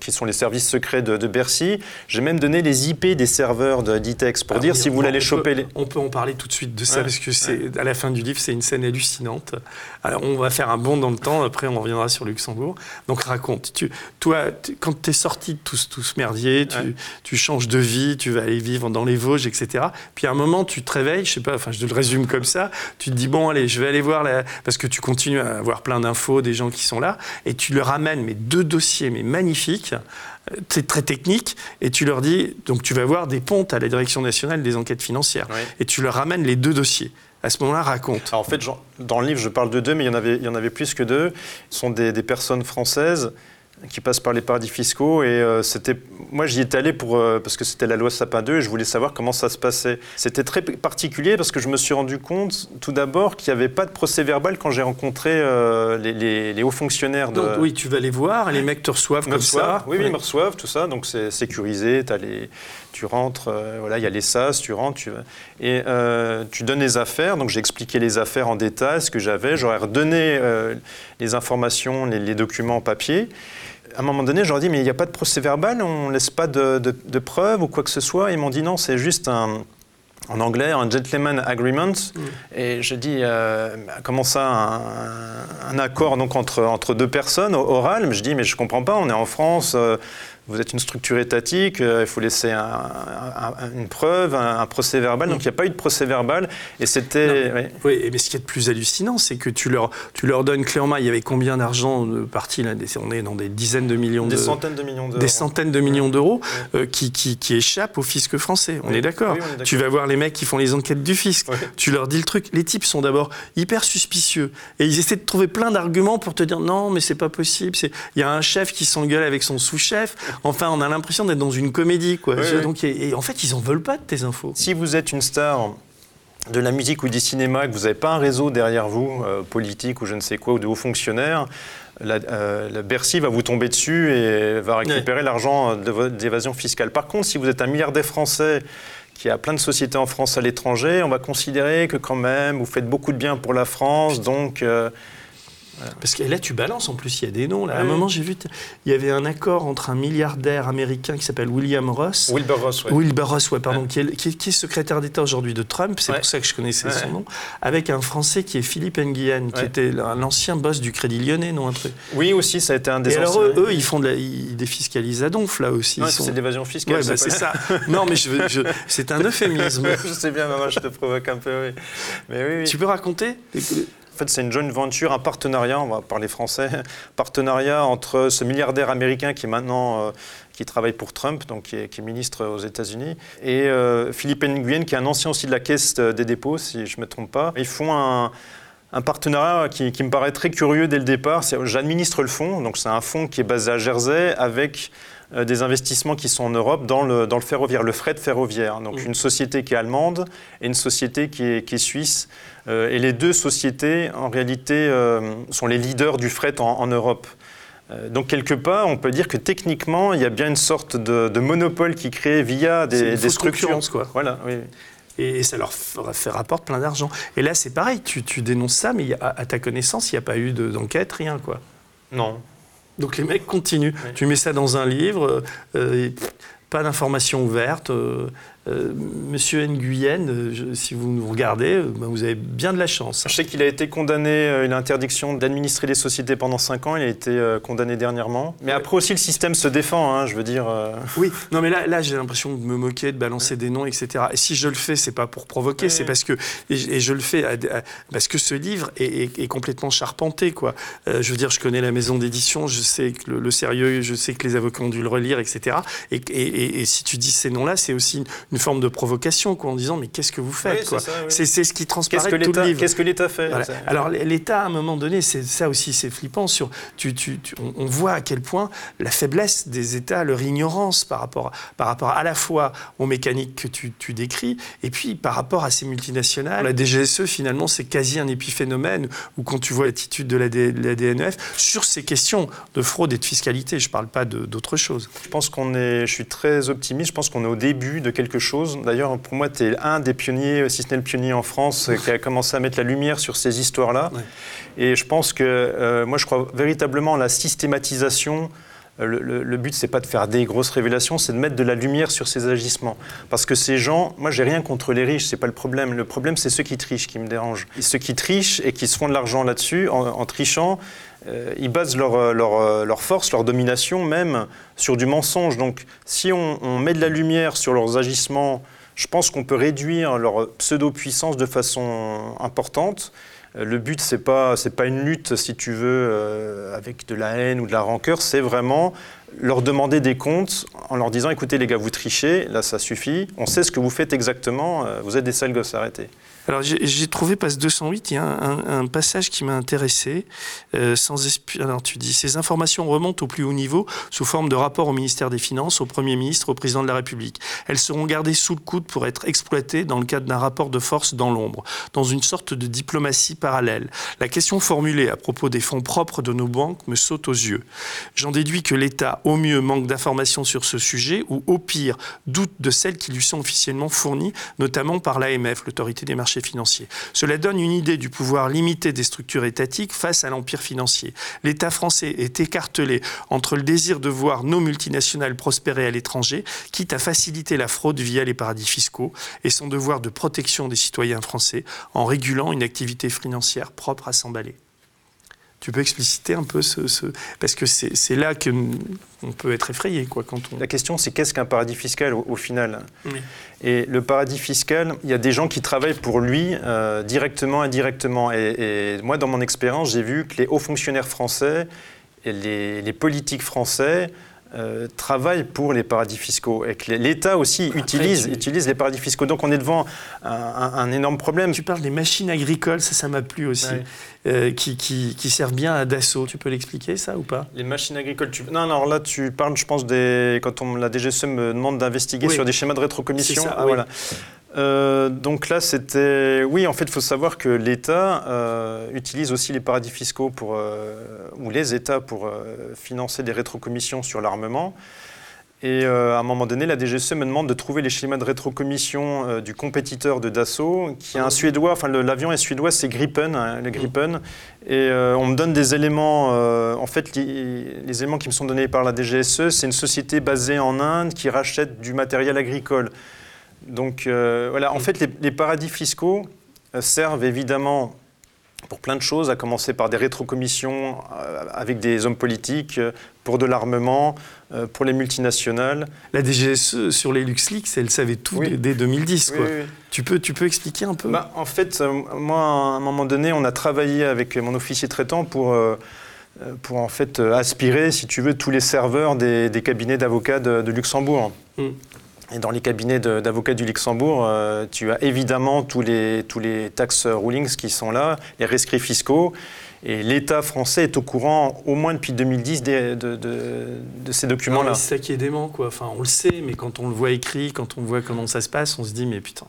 qui sont les services secrets de, Bercy. J'ai même donné les IP des serveurs de Ditex pour Ah dire oui, si vous voulez aller peut- choper les. On peut en parler tout de suite de ça Ouais, parce que à la fin du livre, c'est une scène hallucinante. Alors on va faire un bond dans le temps. Après, on reviendra sur Luxembourg. Donc raconte. Tu, toi, quand tu es sorti de tout, ce- tout ce merdier, tu, Ouais. tu changes de vie, tu vas aller vivre dans les Vosges, etc. Puis à un moment, tu te réveilles. Je sais pas. Enfin, je te le résume comme ça. Tu te dis bon, allez, je vais aller voir la... parce que tu continues à avoir plein d'infos des gens qui sont là et tu leur amènes mais deux dossiers mais magnifiques. Euh, C'est très technique et tu leur dis donc tu vas voir des pontes à la direction nationale des enquêtes financières et tu leur ramènes les deux dossiers. À ce moment-là, raconte. Alors, en fait, dans le livre, je parle de deux, mais il y en avait, il y en avait plus que deux. Ce sont des, des personnes françaises qui passent par les paradis fiscaux. Et euh, c'était, moi, j'y étais allé pour, euh, parce que c'était la loi Sapin 2 et je voulais savoir comment ça se passait. C'était très particulier parce que je me suis rendu compte, tout d'abord, qu'il n'y avait pas de procès verbal quand j'ai rencontré euh, les, les- les hauts fonctionnaires de. Donc, oui, tu vas les voir, les mecs te reçoivent me comme reçoivent. ça. Oui, oui, ils me reçoivent, tout ça. Donc c'est sécurisé. Les, tu rentres, euh, voilà, il y a les SAS, tu rentres, tu, et tu donnes les affaires. Donc j'ai expliqué les affaires en détail, ce que j'avais. J'aurais redonné les informations, les, les documents en papier. À un moment donné, je leur ai dit, mais il n'y a pas de procès verbal, on ne laisse pas de, de, de preuves ou quoi que ce soit. Ils m'ont dit, non, c'est juste un, en anglais, un gentleman agreement. Et je dis, euh, comment ça, un, un accord donc entre, entre deux personnes, oral Mais je dis, mais je comprends pas, on est en France, euh, vous êtes une structure étatique, euh, il faut laisser un- un- un- une preuve, un, un procès verbal. Donc il n'y a pas eu de procès verbal. Et c'était. Oui, mais ce qui est de plus hallucinant, c'est que tu leur, tu leur donnes clé en main. Il y avait combien d'argent de parti là? On est dans des dizaines de millions Des de. centaines de millions d'euros. des centaines de millions d'euros euh, qui, qui, qui échappent au fisc français. On Oui. est d'accord. Tu vas voir les mecs qui font les enquêtes du fisc. Tu leur dis le truc. Les types sont d'abord hyper suspicieux et ils essaient de trouver plein d'arguments pour te dire non, mais c'est pas possible. Il y a un chef qui s'engueule avec son sous-chef. Enfin, on a l'impression d'être dans une comédie, quoi. Oui, Je- oui. Donc, et, et en fait, ils en veulent pas de tes infos. Si vous êtes une star de la musique ou du cinéma, que vous n'avez pas un réseau derrière vous, euh, politique ou je ne sais quoi, ou de hauts fonctionnaires, la, euh, la Bercy va vous tomber dessus et va récupérer l'argent de vo- d'évasion fiscale. Par contre, si vous êtes un milliardaire français qui a plein de sociétés en France à l'étranger, on va considérer que quand même, vous faites beaucoup de bien pour la France, donc... euh, Parce que là, tu balances, en plus, il y a des noms. Là. À un Oui. moment, j'ai vu, il y avait un accord entre un milliardaire américain qui s'appelle William Ross. Wilbur Ross, ouais. Wilbur Ross, ouais, pardon, Qui, est, qui est- qui est secrétaire d'État aujourd'hui de Trump, c'est pour ça que je connaissais son nom, avec un Français qui est Philippe Nguyen, qui était un ancien boss du Crédit Lyonnais, non un truc. Oui, aussi, ça a été un des Et alors eux, eux, ils font de la, ils défiscalisent à donf là aussi. Sont- c'est de l'évasion fiscale. Ouais, bah, c'est ça. Non, mais je, veux- je- c'est un euphémisme. je sais bien, maman, je te provoque un peu, oui. Mais oui, oui. tu peux raconter? Fait, c'est une joint venture, un partenariat, on va parler français, partenariat entre ce milliardaire américain qui est maintenant euh, qui travaille pour Trump, donc qui est, ministre aux États-Unis, et euh, Philippe Nguyen, qui est un ancien aussi de la Caisse des dépôts, si je ne me trompe pas. Ils font un, partenariat qui, qui me paraît très curieux dès le départ. J'administre le fonds, donc c'est un fonds qui est basé à Jersey avec des investissements qui sont en Europe dans le, dans le ferroviaire, le fret ferroviaire. Donc Mhm. une société qui est allemande et une société qui est, qui est suisse. Euh, et les deux sociétés, en réalité, euh, sont les leaders du fret en, en Europe. Euh, donc quelque part, on peut dire que techniquement, il y a bien une sorte de, de monopole qui crée via des, des structures. quoi. Voilà, oui. Et ça leur fait rapporte plein d'argent. Et là, c'est pareil, tu, tu dénonces ça, mais a- à, ta connaissance, il n'y a pas eu de- d'enquête, rien, quoi. Non. Donc les mecs continuent. Tu mets ça dans un livre, euh, pff, pas d'informations ouvertes. euh, euh, Monsieur Nguyen, euh, je- si vous nous regardez, euh, ben, vous avez bien de la chance. Je sais qu'il a été condamné, euh, il a interdiction d'administrer les sociétés pendant 5 ans, il a été euh, condamné dernièrement. Mais Ouais. après aussi, le système se défend, hein, je veux dire. Oui, non mais là, là j'ai l'impression de me moquer, de balancer des noms, etc. Et si je le fais, c'est pas pour provoquer, c'est parce que et, je- et je le fais à- à- parce que ce livre est, est- est complètement charpenté, quoi. Je veux dire, je connais la maison d'édition, je sais que le, le sérieux, je sais que les avocats ont dû le relire, etc. Et, et- et- et si tu dis ces noms-là, c'est aussi une, une forme de provocation, quoi, en disant mais qu'est-ce que vous faites, Oui, c'est oui. Ce qui Qu'est-ce transparaît que de tout le livre. qu'est-ce que l'État fait Voilà. Alors l'État, à un moment donné, c'est ça aussi, c'est flippant. Sur, tu, tu- tu- on, on voit à quel point la faiblesse des États, leur ignorance par rapport, par rapport à la fois aux mécaniques que tu, tu décris, et puis par rapport à ces multinationales. La DGSE, finalement, c'est quasi un épiphénomène, où quand tu vois l'attitude de la, D- la DNF sur ces questions de fraude et de fiscalité, je ne parle pas de- d'autre chose. Je pense qu'on est, je suis très optimiste, je pense qu'on est au début de quelque chose. D'ailleurs, pour moi, tu es un des pionniers, si ce n'est le pionnier en France, euh, qui a commencé à mettre la lumière sur ces histoires-là. Et je pense que, euh, moi, je crois véritablement à la systématisation le, le, le but, c'est pas de faire des grosses révélations, c'est de mettre de la lumière sur ces agissements. Parce que ces gens, moi, j'ai rien contre les riches, c'est pas le problème. Le problème, c'est ceux qui trichent qui me dérangent. Et ceux qui trichent et qui se font de l'argent là-dessus, en, en, trichant, euh, ils basent leur, leur, leur, force, leur domination même sur du mensonge. Donc, si on, met de la lumière sur leurs agissements, je pense qu'on peut réduire leur pseudo-puissance de façon importante. Euh, le but, ce n'est pas, une lutte, si tu veux, euh, avec de la haine ou de la rancœur, c'est vraiment leur demander des comptes en leur disant, écoutez les gars, vous trichez, là ça suffit, on sait ce que vous faites exactement, euh, vous êtes des sales gosses, arrêtez. Alors j'ai trouvé, passe 208, il y a un, un, passage qui m'a intéressé. Euh, sans Alors tu dis, ces informations remontent au plus haut niveau sous forme de rapport au ministère des Finances, au Premier ministre, au Président de la République. Elles seront gardées sous le coude pour être exploitées dans le cadre d'un rapport de force dans l'ombre, dans une sorte de diplomatie parallèle. La question formulée à propos des fonds propres de nos banques me saute aux yeux. J'en déduis que l'État, au mieux, manque d'informations sur ce sujet, ou au pire, doute de celles qui lui sont officiellement fournies, notamment par l'AMF, l'autorité des marchés financiers. Cela donne une idée du pouvoir limité des structures étatiques face à l'empire financier. L'État français est écartelé entre le désir de voir nos multinationales prospérer à l'étranger, quitte à faciliter la fraude via les paradis fiscaux, et son devoir de protection des citoyens français en régulant une activité financière propre à s'emballer. Tu peux expliciter un peu ce, ce... parce que c'est là que on peut être effrayé quoi quand on. La question c'est qu'est-ce qu'un paradis fiscal au, au final oui. Et le paradis fiscal, il y a des gens qui travaillent pour lui euh, directement, indirectement. Et, et moi, dans mon expérience, j'ai vu que les hauts fonctionnaires français et les, les politiques français euh, travaillent pour les paradis fiscaux et que l'État aussi Après, utilise, tu... utilise les paradis fiscaux. Donc on est devant un, un, un, énorme problème. Tu parles des machines agricoles, ça, ça m'a plu aussi, ouais. euh, qui, qui, qui, servent bien à Dassault. Tu peux l'expliquer, ça, ou pas? Les machines agricoles, tu... non, non, alors là, tu parles, je pense, des... quand on, la DGSE me demande d'investiguer oui. sur des schémas de rétrocommission. Ça, ah, oui. voilà. Euh, donc là, c'était. Oui, en fait, il faut savoir que l'État euh, utilise aussi les paradis fiscaux euh, ou les États pour financer des rétrocommissions sur l'armement. Et à un moment donné, la DGSE me demande de trouver les schémas de rétrocommission du compétiteur de Dassault, qui est un Suédois, enfin l'avion est suédois, c'est Gripen, hein, le Gripen. Et on me donne des éléments, en fait, les, éléments qui me sont donnés par la DGSE, c'est une société basée en Inde qui rachète du matériel agricole. Donc voilà, en fait, les, les paradis fiscaux servent évidemment pour plein de choses, à commencer par des rétrocommissions euh, avec des hommes politiques, euh, pour de l'armement, euh, pour les multinationales. La DGSE, sur les LuxLeaks, elle savait tout oui. dès 2010. Quoi. Oui, oui. Tu, peux, tu peux expliquer un peu? Bah, En fait, moi, à un moment donné, on a travaillé avec mon officier traitant pour... pour en fait aspirer, si tu veux, tous les serveurs des, des cabinets d'avocats de, de, Luxembourg. Mm. Et dans les cabinets d'avocats du Luxembourg, euh, tu as évidemment tous les, tous les tax rulings qui sont là, les rescrits fiscaux. Et l'État français est au courant, au moins depuis 2010, de, de, ces documents-là. C'est ça qui est dément, quoi. Enfin, on le sait, mais quand on le voit écrit, quand on voit comment ça se passe, on se dit, mais putain.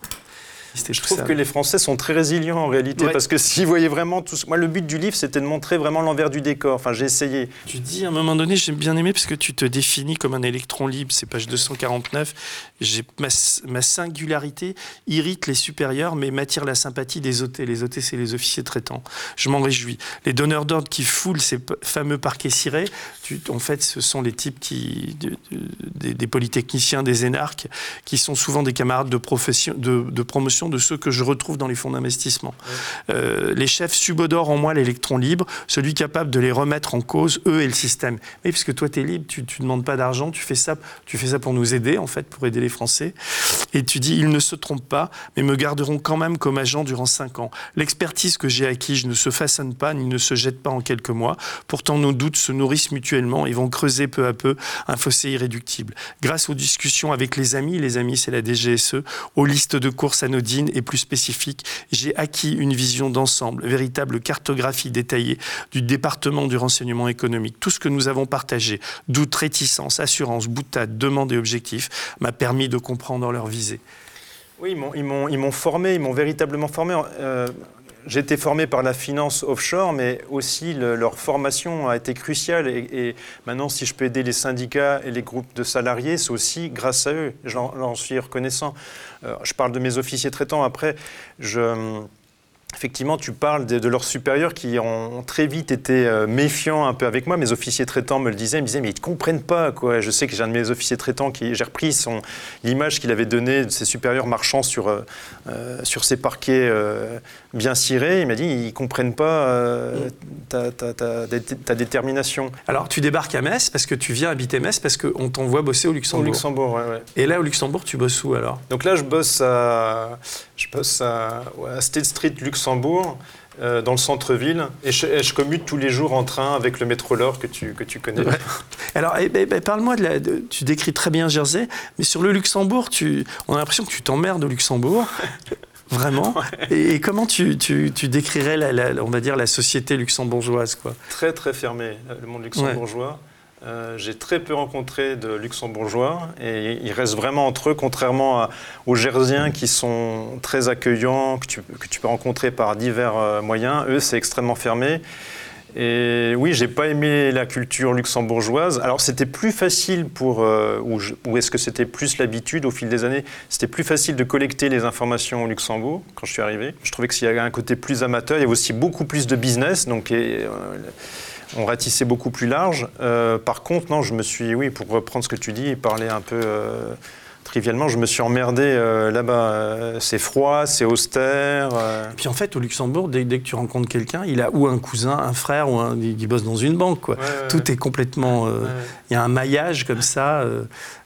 Je trouve ça. que les Français sont très résilients en réalité, ouais. parce que s'ils voyaient vraiment tout... Moi, le but du livre, c'était de montrer vraiment l'envers du décor. Enfin, j'ai essayé. Tu dis, à un moment donné, j'ai bien aimé, parce que tu te définis comme un électron libre, c'est page 249. Ma, ma, singularité irrite les supérieurs, mais m'attire la sympathie des OT. Les OT, c'est les officiers traitants. Je m'en réjouis. Les donneurs d'ordre qui foulent ces fameux parquets cirés, tu, en fait, ce sont les types qui, de, de, des, des, polytechniciens, des énarques, qui sont souvent des camarades de, profession, de, de promotion de ceux que je retrouve dans les fonds d'investissement. Ouais. Euh, les chefs subodorent en moi l'électron libre, celui capable de les remettre en cause, eux et le système. Mais puisque toi, tu es libre, tu ne demandes pas d'argent, tu, fais ça, tu fais ça pour nous aider, en fait, pour aider les Français. Et tu dis, ils ne se trompent pas, mais me garderont quand même comme agent durant cinq ans. L'expertise que j'ai acquise ne se façonne pas, ni ne se jette pas en quelques mois. Pourtant, nos doutes se nourrissent mutuellement et vont creuser peu à peu un fossé irréductible. Grâce aux discussions avec les amis, les amis, c'est la DGSE, aux listes de courses anodines, et plus spécifique, j'ai acquis une vision d'ensemble, véritable cartographie détaillée du département du renseignement économique. Tout ce que nous avons partagé, doute, réticence, assurance, boutade, demande et objectif, m'a permis de comprendre leur visée. Oui, ils m'ont formé, ils m'ont véritablement formé. Euh, j'ai été formé par la finance offshore, mais aussi le, leur formation a été cruciale. Et, maintenant, si je peux aider les syndicats et les groupes de salariés, c'est aussi grâce à eux. J'en suis reconnaissant. Euh, je parle de mes officiers traitants. Après, je effectivement, tu parles de, leurs supérieurs qui ont très vite été euh, méfiants un peu avec moi. Mes officiers traitants me le disaient, ils me disaient, mais ils ne comprennent pas. Quoi. Je sais que j'ai un de mes officiers traitants qui, j'ai repris son, l'image qu'il avait donnée de ses supérieurs marchant sur, euh, euh, sur ses parquets bien cirés. Il m'a dit, ils ne comprennent pas ta, ta, ta, détermination. Alors, tu débarques à Metz parce que tu viens habiter Metz parce qu'on t'envoie bosser au Luxembourg. Au Luxembourg, ouais, ouais. Et là, au Luxembourg, tu bosses où alors? Donc là, je bosse à, je bosse à, à State Street, Luxembourg euh, dans le centre-ville, et je, commute tous les jours en train avec le métro LOR que tu, que tu connais. Alors, eh, eh, ben, parle-moi de la. tu décris très bien Jersey, mais sur le Luxembourg, tu, on a l'impression que tu t'emmerdes au Luxembourg. Vraiment et, comment tu, tu, tu décrirais, la, on va dire, la société luxembourgeoise quoi? Très, très fermé, le monde luxembourgeois. Euh, j'ai très peu rencontré de luxembourgeois et ils restent vraiment entre eux, contrairement aux Jersiens qui sont très accueillants, que tu, que tu peux rencontrer par divers euh, moyens. Eux, c'est extrêmement fermé. Et oui, j'ai pas aimé la culture luxembourgeoise. Alors c'était plus facile pour, euh, ou, est-ce que c'était plus l'habitude au fil des années? C'était plus facile de collecter les informations au Luxembourg quand je suis arrivé. Je trouvais qu'il y avait un côté plus amateur. Il y avait aussi beaucoup plus de business, donc on ratissait beaucoup plus large. Euh, par contre, non, je me suis, oui, pour reprendre ce que tu dis et parler un peu euh, trivialement, je me suis emmerdé euh, là-bas. c'est froid, c'est austère. Et puis en fait, au Luxembourg, dès, que tu rencontres quelqu'un, il a ou un cousin, un frère, ou un, il bosse dans une banque. Quoi. Tout est complètement. Il y a un maillage comme ça.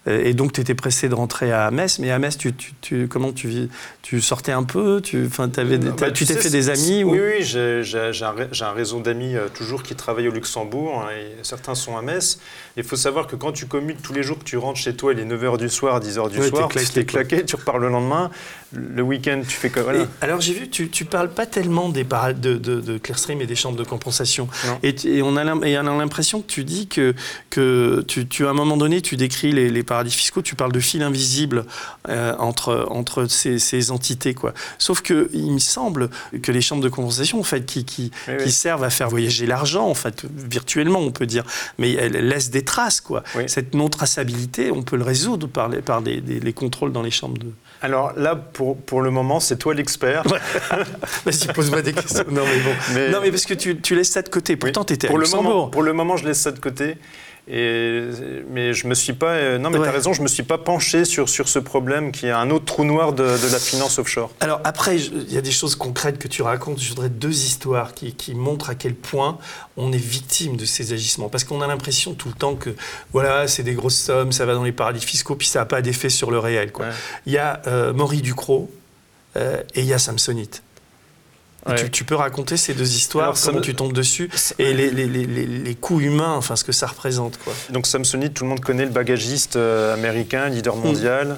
Et donc, tu étais pressé de rentrer à Metz. Mais à Metz, tu, tu, comment tu vis Tu sortais un peu Tu avais bah, tu t'es fait des amis Oui, oui j'ai un, réseau d'amis euh, toujours qui travaillent au Luxembourg. Hein, et certains sont à Metz. Il faut savoir que quand tu commutes tous les jours, que tu rentres chez toi, il est 9h du soir, 10h du soir, tu es claqué, tu repars le lendemain. Le week-end, tu fais quoi voilà. Alors, j'ai vu, tu, tu parles pas tellement des de, de, de Clearstream et des chambres de compensation. Et, et, on a l'impression que tu dis que, que tu, tu, à un moment donné, tu décris les, les paradis fiscaux, tu parles de fil invisible euh, entre, entre ces, entités. Quoi. Sauf qu'il me semble que les chambres de compensation, en fait, qui, qui, servent à faire voyager l'argent, en fait, virtuellement, on peut dire, mais elles laissent des traces. Quoi. Cette non-traçabilité, on peut le résoudre par les, par des, les contrôles dans les chambres de... Alors là, pour, pour le moment, c'est toi l'expert. Vas-y, pose-moi des questions. Non, mais bon. Non, mais parce que tu, tu laisses ça de côté. Pourtant, tu étais à pour Le moment, pour le moment, je laisse ça de côté. Et, mais je me suis pas. Euh, non, mais tu as raison, je me suis pas penché sur, sur ce problème qui est un autre trou noir de, la finance offshore. Alors après, il y a des choses concrètes que tu racontes. Je voudrais deux histoires qui, qui montrent à quel point on est victime de ces agissements. Parce qu'on a l'impression tout le temps que voilà, c'est des grosses sommes, ça va dans les paradis fiscaux, puis ça n'a pas d'effet sur le réel. Quoi. Il y a euh, Maury Ducrot euh, et il y a Samsonite. Tu, peux raconter ces deux histoires, comment tu tombes dessus, et les, les, les, les, coûts humains, enfin ce que ça représente. Quoi. Donc Samsonite, tout le monde connaît le bagagiste euh, américain, leader mondial. Mm.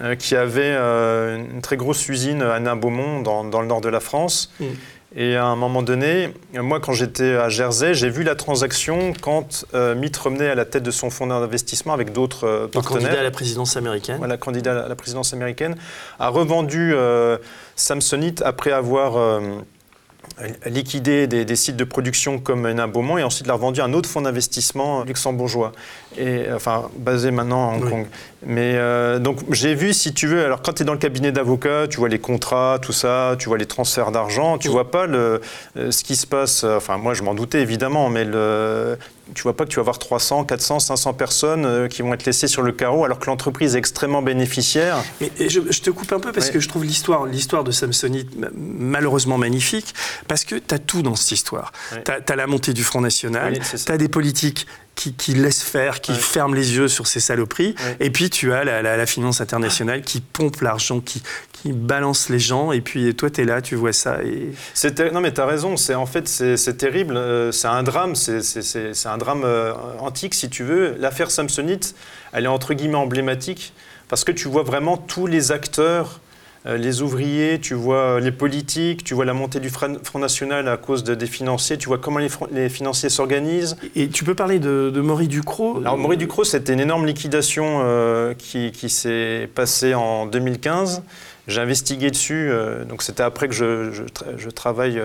Euh, qui avait euh, une très grosse usine à Nain-Beaumont, dans, dans, le nord de la France. Mm. Et à un moment donné, moi, quand j'étais à Jersey, j'ai vu la transaction quand euh, Mitt revenait à la tête de son fonds d'investissement avec d'autres euh, partenaires. candidat à la présidence américaine. Voilà, candidat à la présidence américaine, a revendu euh, Samsonite après avoir euh, liquidé des, sites de production comme un Beaumont et ensuite l'a revendu à un autre fonds d'investissement luxembourgeois, et, enfin basé maintenant à Hong Kong. Mais euh, donc j'ai vu, si tu veux, alors quand tu es dans le cabinet d'avocat, tu vois les contrats, tout ça, tu vois les transferts d'argent, tu vois pas le, euh, ce qui se passe, euh, enfin moi je m'en doutais évidemment, mais le, tu vois pas que tu vas avoir 300, 400, 500 personnes qui vont être laissées sur le carreau alors que l'entreprise est extrêmement bénéficiaire. Et, je, te coupe un peu parce que je trouve l'histoire, l'histoire de Samsonite malheureusement magnifique parce que tu as tout dans cette histoire. Tu as, la montée du Front National, tu as des politiques qui, qui laisse faire, qui ferme les yeux sur ces saloperies. Et puis tu as la, finance internationale qui pompe l'argent, qui, qui balance les gens. Et puis toi, tu es là, tu vois ça. Et... Non, mais tu as raison. En fait, c'est terrible. Euh, c'est un drame. C'est un drame euh, antique, si tu veux. L'affaire Samsonite, elle est entre guillemets emblématique parce que tu vois vraiment tous les acteurs euh, les ouvriers, tu vois les politiques, tu vois la montée du Front National à cause des financiers, tu vois comment les, financiers s'organisent. Et tu peux parler de, de Maurice Ducrot? Alors Maurice Ducrot, c'était une énorme liquidation euh, qui, s'est passée en 2015. J'ai investigué dessus, euh, donc c'était après que je, travaille,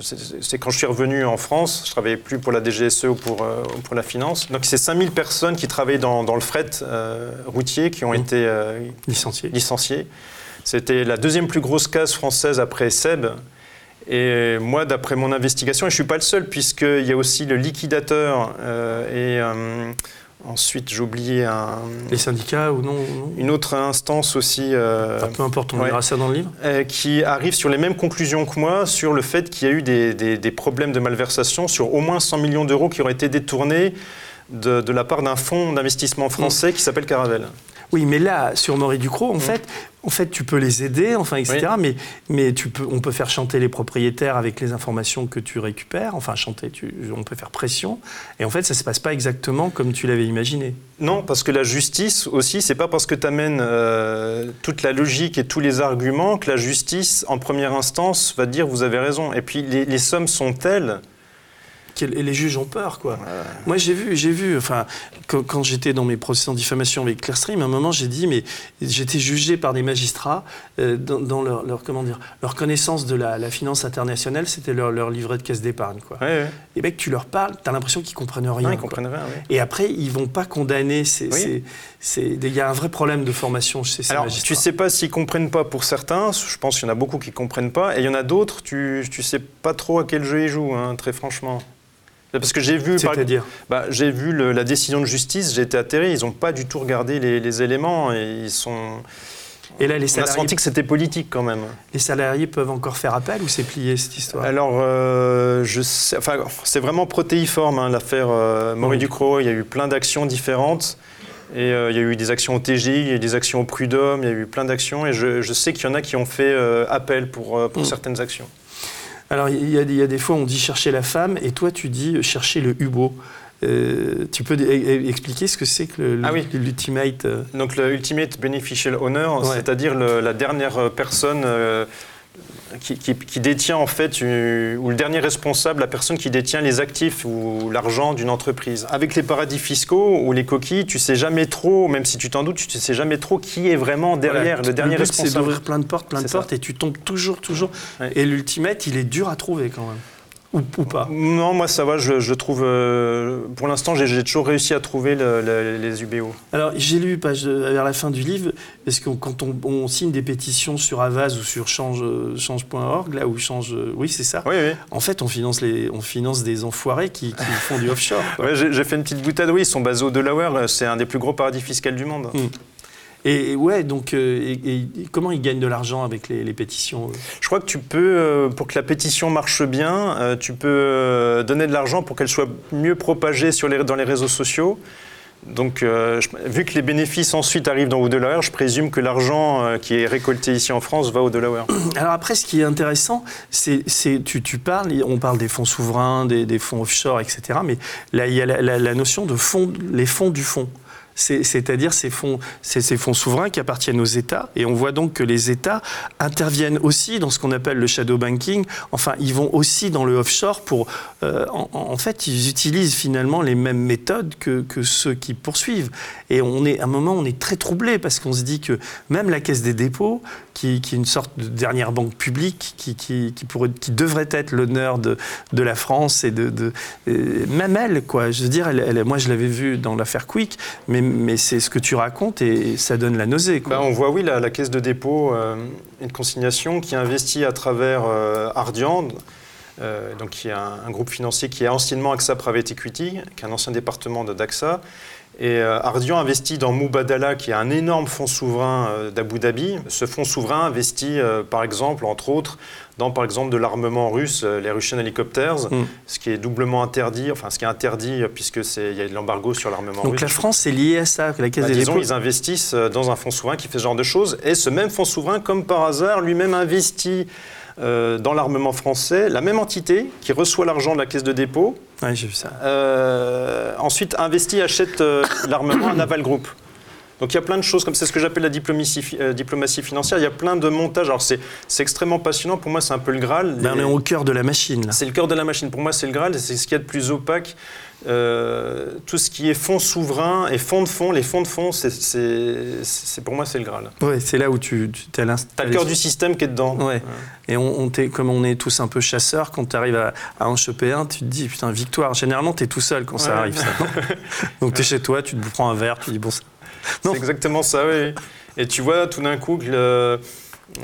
c'est quand je suis revenu en France, je travaillais plus pour la DGSE ou pour, pour la finance. Donc c'est 5000 personnes qui travaillaient dans, le fret routier qui ont mmh. été licenciées. licenciées. C'était la deuxième plus grosse case française après Seb. Et moi, d'après mon investigation, et je ne suis pas le seul, puisqu'il y a aussi le liquidateur et ensuite j'ai oublié un... Les syndicats ou non, Une autre instance aussi... peu importe, on verra ça dans le livre. qui arrive sur les mêmes conclusions que moi sur le fait qu'il y a eu des, des, problèmes de malversation sur au moins 100 millions d'euros qui auraient été détournés de, de la part d'un fonds d'investissement français qui s'appelle Caravel. Oui, mais là, sur Maurice Ducrot, en, fait, en fait, tu peux les aider, enfin, etc. Mais, mais tu peux, on peut faire chanter les propriétaires avec les informations que tu récupères. Enfin, chanter, tu, on peut faire pression. Et en fait, ça ne se passe pas exactement comme tu l'avais imaginé. Non, parce que la justice aussi, c'est pas parce que tu amènes euh, toute la logique et tous les arguments que la justice, en première instance, va dire vous avez raison. Et puis, les, les sommes sont telles et les juges ont peur, quoi. Moi, j'ai vu, j'ai vu, enfin, quand, j'étais dans mes procès en diffamation avec Clearstream, à un moment, j'ai dit, mais j'étais jugé par des magistrats euh, dans, leur, comment dire, leur connaissance de la, finance internationale, c'était leur, livret de caisse d'épargne, quoi. Et mec, tu leur parles, tu as l'impression qu'ils comprennent rien. ils comprennent rien, Et après, ils vont pas condamner. Il y a un vrai problème de formation chez ces Alors, magistrats. Tu sais pas s'ils comprennent pas pour certains. Je pense qu'il y en a beaucoup qui comprennent pas, et il y en a d'autres. Tu, tu sais pas trop à quel jeu ils jouent, hein, très franchement. Parce que j'ai vu, C'est-à-dire bah, j'ai vu la décision de justice, j'ai été atterré. Ils n'ont pas du tout regardé les, éléments et ils sont. Et là, les salariés... On a senti que c'était politique quand même. Les salariés peuvent encore faire appel ou c'est plié cette histoire? Alors, euh, je enfin, c'est vraiment protéiforme hein, l'affaire euh, Maurice Ducrot. Il y a eu plein d'actions différentes. Et euh, il y a eu des actions au TJ, il y a eu des actions au Prud'homme, il y a eu plein d'actions. Et je, sais qu'il y en a qui ont fait appel pour, pour mm. certaines actions. Alors, il y, a, des fois, on dit chercher la femme, et toi, tu dis chercher le hubo. Euh, tu peux expliquer ce que c'est que ah l'ultimate euh Donc, le Ultimate Beneficial Owner, c'est-à-dire la dernière personne euh, qui, détient en fait, ou le dernier responsable, la personne qui détient les actifs ou l'argent d'une entreprise. Avec les paradis fiscaux ou les coquilles, tu sais jamais trop, même si tu t'en doutes, tu sais jamais trop qui est vraiment derrière le dernier responsable. C'est d'ouvrir plein de portes, plein de portes, et tu tombes toujours, toujours. Et l'ultimate, il est dur à trouver quand même. Ou, pas Non, moi ça va, je, trouve. Euh, pour l'instant, j'ai toujours réussi à trouver les UBO. Alors, j'ai lu page, vers la fin du livre, parce que quand on, signe des pétitions sur Avaz ou sur change.org, change là où change. Oui, c'est ça. Oui, oui. En fait, on finance, les, on finance des enfoirés qui, font du offshore. j'ai fait une petite boutade, oui, ils sont basés au Delaware, c'est un des plus gros paradis fiscaux du monde. Hmm. Et, ouais, donc euh, comment ils gagnent de l'argent avec les, pétitions Je crois que tu peux, euh, pour que la pétition marche bien, euh, tu peux donner de l'argent pour qu'elle soit mieux propagée sur les, dans les réseaux sociaux. Donc, vu que les bénéfices ensuite arrivent dans au Delaware, je présume que l'argent qui est récolté ici en France va au Delaware. Alors après, ce qui est intéressant, c'est tu, tu, parles, on parle des fonds souverains, des, fonds offshore, etc. Mais là, il y a la, la notion de fonds, les fonds du fonds c'est-à-dire ces fonds, ces, fonds souverains qui appartiennent aux États. Et on voit donc que les États interviennent aussi dans ce qu'on appelle le shadow banking. Enfin, ils vont aussi dans le offshore pour. Euh, en, fait, ils utilisent finalement les mêmes méthodes que, ceux qui poursuivent. Et on est, à un moment, on est très troublé parce qu'on se dit que même la Caisse des dépôts, qui, est une sorte de dernière banque publique, qui, qui, pourrait, qui devrait être l'honneur de, de, la France et de, même elle, quoi. Je veux dire, moi, je l'avais vu dans l'affaire Quick, mais mais c'est ce que tu racontes et ça donne la nausée. Bah, on voit, oui, la, caisse de dépôt euh, et de consignation qui investit à travers euh, Ardian, euh, donc qui est un, groupe financier qui est anciennement AXA Private Equity, qui est un ancien département de d'AXA. Et Ardian investit dans Mubadala, qui est un énorme fonds souverain d'Abu Dhabi. Ce fonds souverain investit, par exemple, entre autres, dans par exemple de l'armement russe, euh, les Russian Helicopters, mm. ce qui est doublement interdit, enfin ce qui est interdit euh, puisque c'est il y a de l'embargo sur l'armement russe. Donc la France est liée à ça, la Caisse bah, des disons, ils investissent euh, dans un fonds souverain qui fait ce genre de choses, et ce même fonds souverain, comme par hasard, lui-même investit dans l'armement français, la même entité qui reçoit l'argent de la caisse de dépôt. Ouais, j'ai vu ça. ensuite, investit, achète l'armement à Naval Group. Donc il y a plein de choses comme c'est ce que j'appelle la diplomatie, euh, diplomatie, financière. Il y a plein de montages. Alors c'est extrêmement passionnant. Pour moi, c'est un peu le Graal. Ben, on est au cœur de la machine. C'est le cœur de la machine. Pour moi, c'est le Graal. C'est ce qu'il y a de plus opaque. Euh, tout ce qui est fonds souverains et fonds de fonds, les fonds de fonds, c'est pour moi c'est le Graal. Oui, c'est là où tu, tu as Tu as le cœur du système qui est dedans. Ouais. Et on, comme on est tous un peu chasseurs, quand tu arrives à, à, en choper un, tu te dis putain, victoire. Généralement, tu es tout seul quand ça arrive. Ça, Donc tu es chez toi, tu te prends un verre, tu dis bon, ça, c'est exactement ça, oui. Et tu vois tout d'un coup que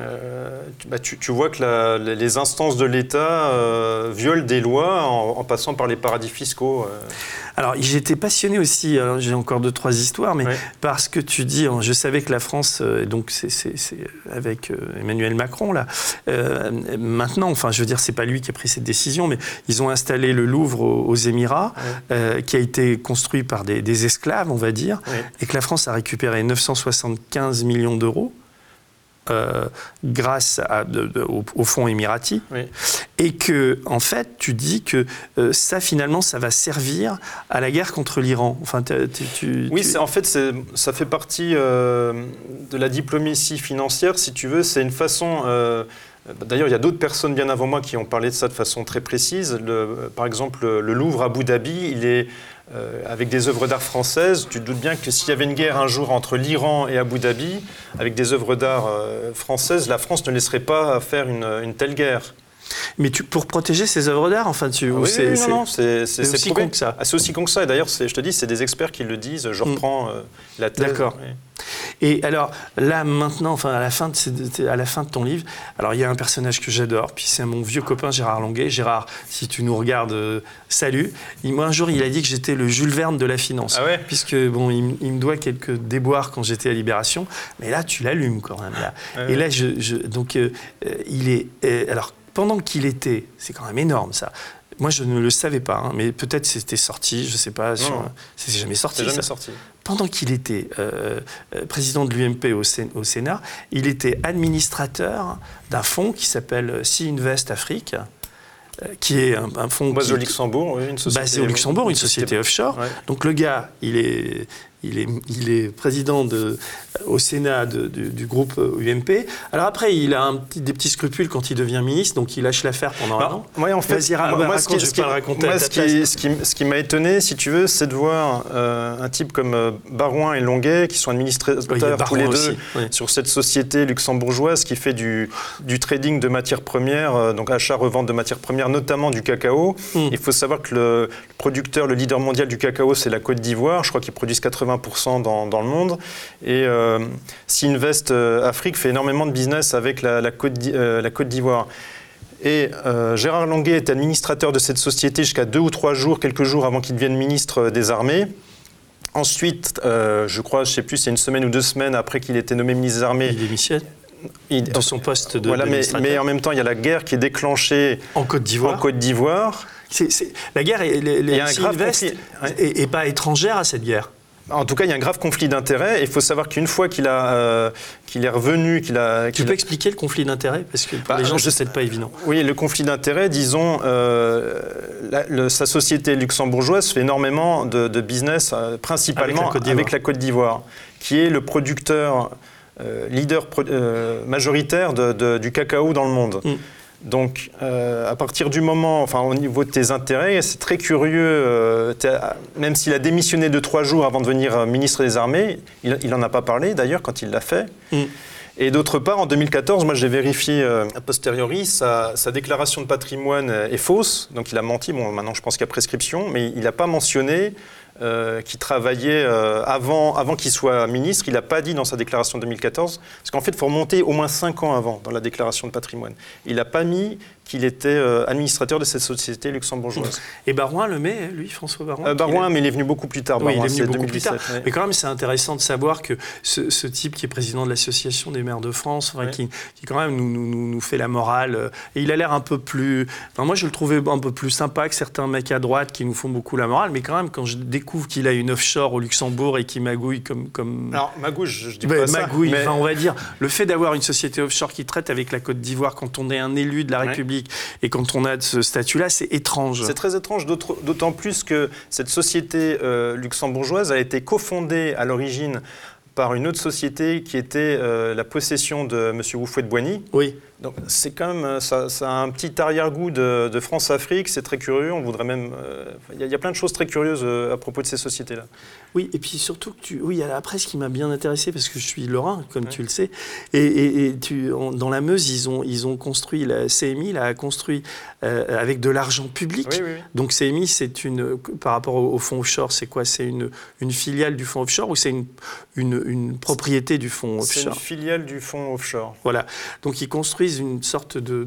euh, bah, tu, tu, vois que la, les instances de l'État euh, violent des lois en, en, passant par les paradis fiscaux. Euh. Alors, j'étais passionné aussi, j'ai encore deux, trois histoires, mais parce que tu dis, je savais que la France, donc c'est avec Emmanuel Macron, là, maintenant, enfin, je veux dire, c'est pas lui qui a pris cette décision, mais ils ont installé le Louvre aux, aux Émirats, qui a été construit par des, des esclaves, on va dire, et que la France a récupéré 975 millions d'euros. Euh, grâce à, de, de, au, au, fonds émirati, oui. et que en fait, tu dis que euh, ça finalement, ça va servir à la guerre contre l'Iran. Enfin, tu, tu, oui, tu... en fait, ça fait partie euh, de la diplomatie financière, si tu veux. C'est une façon. D'ailleurs, il y a d'autres personnes bien avant moi qui ont parlé de ça de façon très précise. Le, par exemple, le Louvre à Abu Dhabi, il est euh, avec des œuvres d'art françaises, tu te doutes bien que s'il y avait une guerre un jour entre l'Iran et Abu Dhabi, avec des œuvres d'art euh, françaises, la France ne laisserait pas faire une, une telle guerre. Mais tu, pour protéger ces œuvres d'art, enfin, tu. Ah oui, c'est, oui, non, non, c'est, c'est, c'est aussi con que ça. Ah, c'est aussi con que ça. Et d'ailleurs, je te dis, c'est des experts qui le disent. Je reprends mm. euh, la thèse. D'accord. Oui. Et alors là maintenant, enfin à la fin de, à la fin de ton livre, alors il y a un personnage que j'adore, puis c'est mon vieux copain Gérard Longuet. Gérard, si tu nous regardes, euh, salut. Il, moi un jour il a dit que j'étais le Jules Verne de la finance, ah ouais? Puisque bon il, il, me doit quelques déboires quand j'étais à Libération, mais là tu l'allumes quand même là. Ah ouais. Et là je, je donc euh, il est alors pendant qu'il était, c'est quand même énorme ça. Moi, je ne le savais pas, hein, mais peut-être c'était sorti, je ne sais pas. Sur, c'est jamais sorti. C'est jamais ça. sorti. Pendant qu'il était euh, président de l'UMP au, au, Sénat, il était administrateur d'un fonds qui s'appelle Sea Invest Afrique qui est un, un fonds basé au Luxembourg, oui, une société basé au Luxembourg, une société, offshore. Ouais. Donc le gars, il est il est, il est, président de, au Sénat de, du groupe UMP. Alors après, il a un petit, des petits scrupules quand il devient ministre, donc il lâche l'affaire pendant bah, un an. Moi, en fait, moi, moi, ce qui, ce qui, ce, m'a étonné, si tu veux, c'est de voir euh, un type comme euh, Barouin et Longuet, qui sont administrateurs oui, tous les deux aussi, oui. sur cette société luxembourgeoise qui fait du, du trading de matières premières, euh, donc achat-revente de matières premières, notamment du cacao. Mm. Il faut savoir que le producteur, le leader mondial du cacao, c'est la Côte d'Ivoire. Je crois qu'ils produisent 80 dans, dans, le monde. Et euh, Sinvest euh, Afrique fait énormément de business avec la, la Côte d'Ivoire. Et euh, Gérard Longuet est administrateur de cette société jusqu'à deux ou trois jours, quelques jours avant qu'il devienne ministre des Armées. Ensuite, euh, je crois, je ne sais plus, c'est une semaine ou deux semaines après qu'il était nommé ministre des Armées. Il démissionne il, de son poste de voilà, mais, mais, en même temps, il y a la guerre qui est déclenchée en Côte d'Ivoire. En Côte d'Ivoire. La guerre, les, les, est, est pas étrangère à cette guerre. En tout cas, il y a un grave conflit d'intérêts. Il faut savoir qu'une fois qu'il a, euh, qu'il est revenu, qu'il a. Tu peux a... expliquer le conflit d'intérêts? Parce que pour bah, les gens, je sais pas évident. Oui, le conflit d'intérêts, disons, euh, la, le, sa société luxembourgeoise fait énormément de, de business, euh, principalement avec la Côte d'Ivoire, qui est le producteur leader majoritaire de, de, du cacao dans le monde. Mm. Donc, euh, à partir du moment, enfin, au niveau de tes intérêts, c'est très curieux. Euh, même s'il a démissionné de trois jours avant de devenir ministre des Armées, il n'en a pas parlé d'ailleurs quand il l'a fait. Mm. Et d'autre part, en 2014, moi j'ai vérifié euh, a posteriori, sa, sa, déclaration de patrimoine est fausse. Donc il a menti. Bon, maintenant je pense qu'il y a prescription, mais il n'a pas mentionné euh, qui travaillait euh, avant, avant qu'il soit ministre. Il n'a pas dit dans sa déclaration de 2014, parce qu'en fait, il faut remonter au moins 5 ans avant dans la déclaration de patrimoine. Il n'a pas mis qu'il était euh, administrateur de cette société luxembourgeoise. Et Barouin le met, lui, François Barouin euh, Barouin, mais il est venu beaucoup plus tard. Oui, il est venu beaucoup 2017, plus tard. Ouais. Mais quand même, c'est intéressant de savoir que ce, ce, type qui est président de l'Association des maires de France, enfin, ouais. qui, qui, quand même nous, nous, nous, fait la morale, euh, et il a l'air un peu plus... Enfin, moi, je le trouvais un peu plus sympa que certains mecs à droite qui nous font beaucoup la morale, mais quand même, quand je découvre qu'il a une offshore au Luxembourg et qu'il magouille comme... comme... Alors, magouille, je, je dis ouais, pas magouille, ça, mais... enfin, on va dire, le fait d'avoir une société offshore qui traite avec la Côte d'Ivoire quand on est un élu de la République, et quand on a de ce statut-là, c'est étrange. C'est très étrange, d'autant plus que cette société euh, luxembourgeoise a été cofondée à l'origine par une autre société qui était euh, la possession de M. Woufouet de Boigny. Oui. Donc c'est quand même, ça, ça, a un petit arrière-goût de, de France-Afrique, c'est très curieux, on voudrait même... Il y, y, a plein de choses très curieuses à propos de ces sociétés-là. Oui, et puis surtout que tu... Oui, il y a la presse qui m'a bien intéressé, parce que je suis lorrain, comme ouais. tu le sais, et, et, et tu, on, dans la Meuse, ils ont, ils ont construit, la CMI là, a construit euh, avec de l'argent public. Oui, oui, oui. Donc CMI, c'est une, par rapport au, au fonds offshore, c'est quoi? C'est une, une filiale du fonds offshore ou c'est une, une, une, propriété du fonds offshore C'est une filiale du fonds offshore. Voilà. Donc ils construisent une sorte de,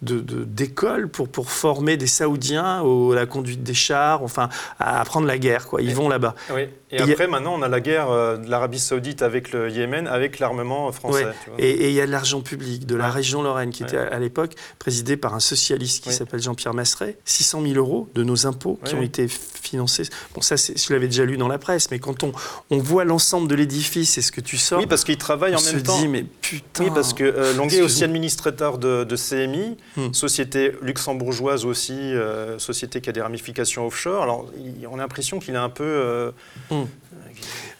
d'école pour, pour former des Saoudiens à la conduite des chars, enfin à apprendre la guerre. Quoi. Ils et, vont là-bas. Oui. Et, et après, a... maintenant, on a la guerre euh, de l'Arabie Saoudite avec le Yémen, avec l'armement français. Ouais. Et il y a de l'argent public de la ouais. région Lorraine qui était à, à l'époque présidée par un socialiste qui s'appelle Jean-Pierre Masseret. 600 000 euros de nos impôts qui ont été financés. Bon, ça, je l'avais déjà lu dans la presse, mais quand on, on voit l'ensemble de l'édifice et ce que tu sors. Oui, parce qu'ils travaillent en même temps. On se dit, mais putain. Oui, parce que euh, Longuet est aussi administrateur de, de CMI, hmm. société luxembourgeoise aussi, euh, société qui a des ramifications offshore. Alors, il, on a l'impression qu'il est un peu. Euh, hmm.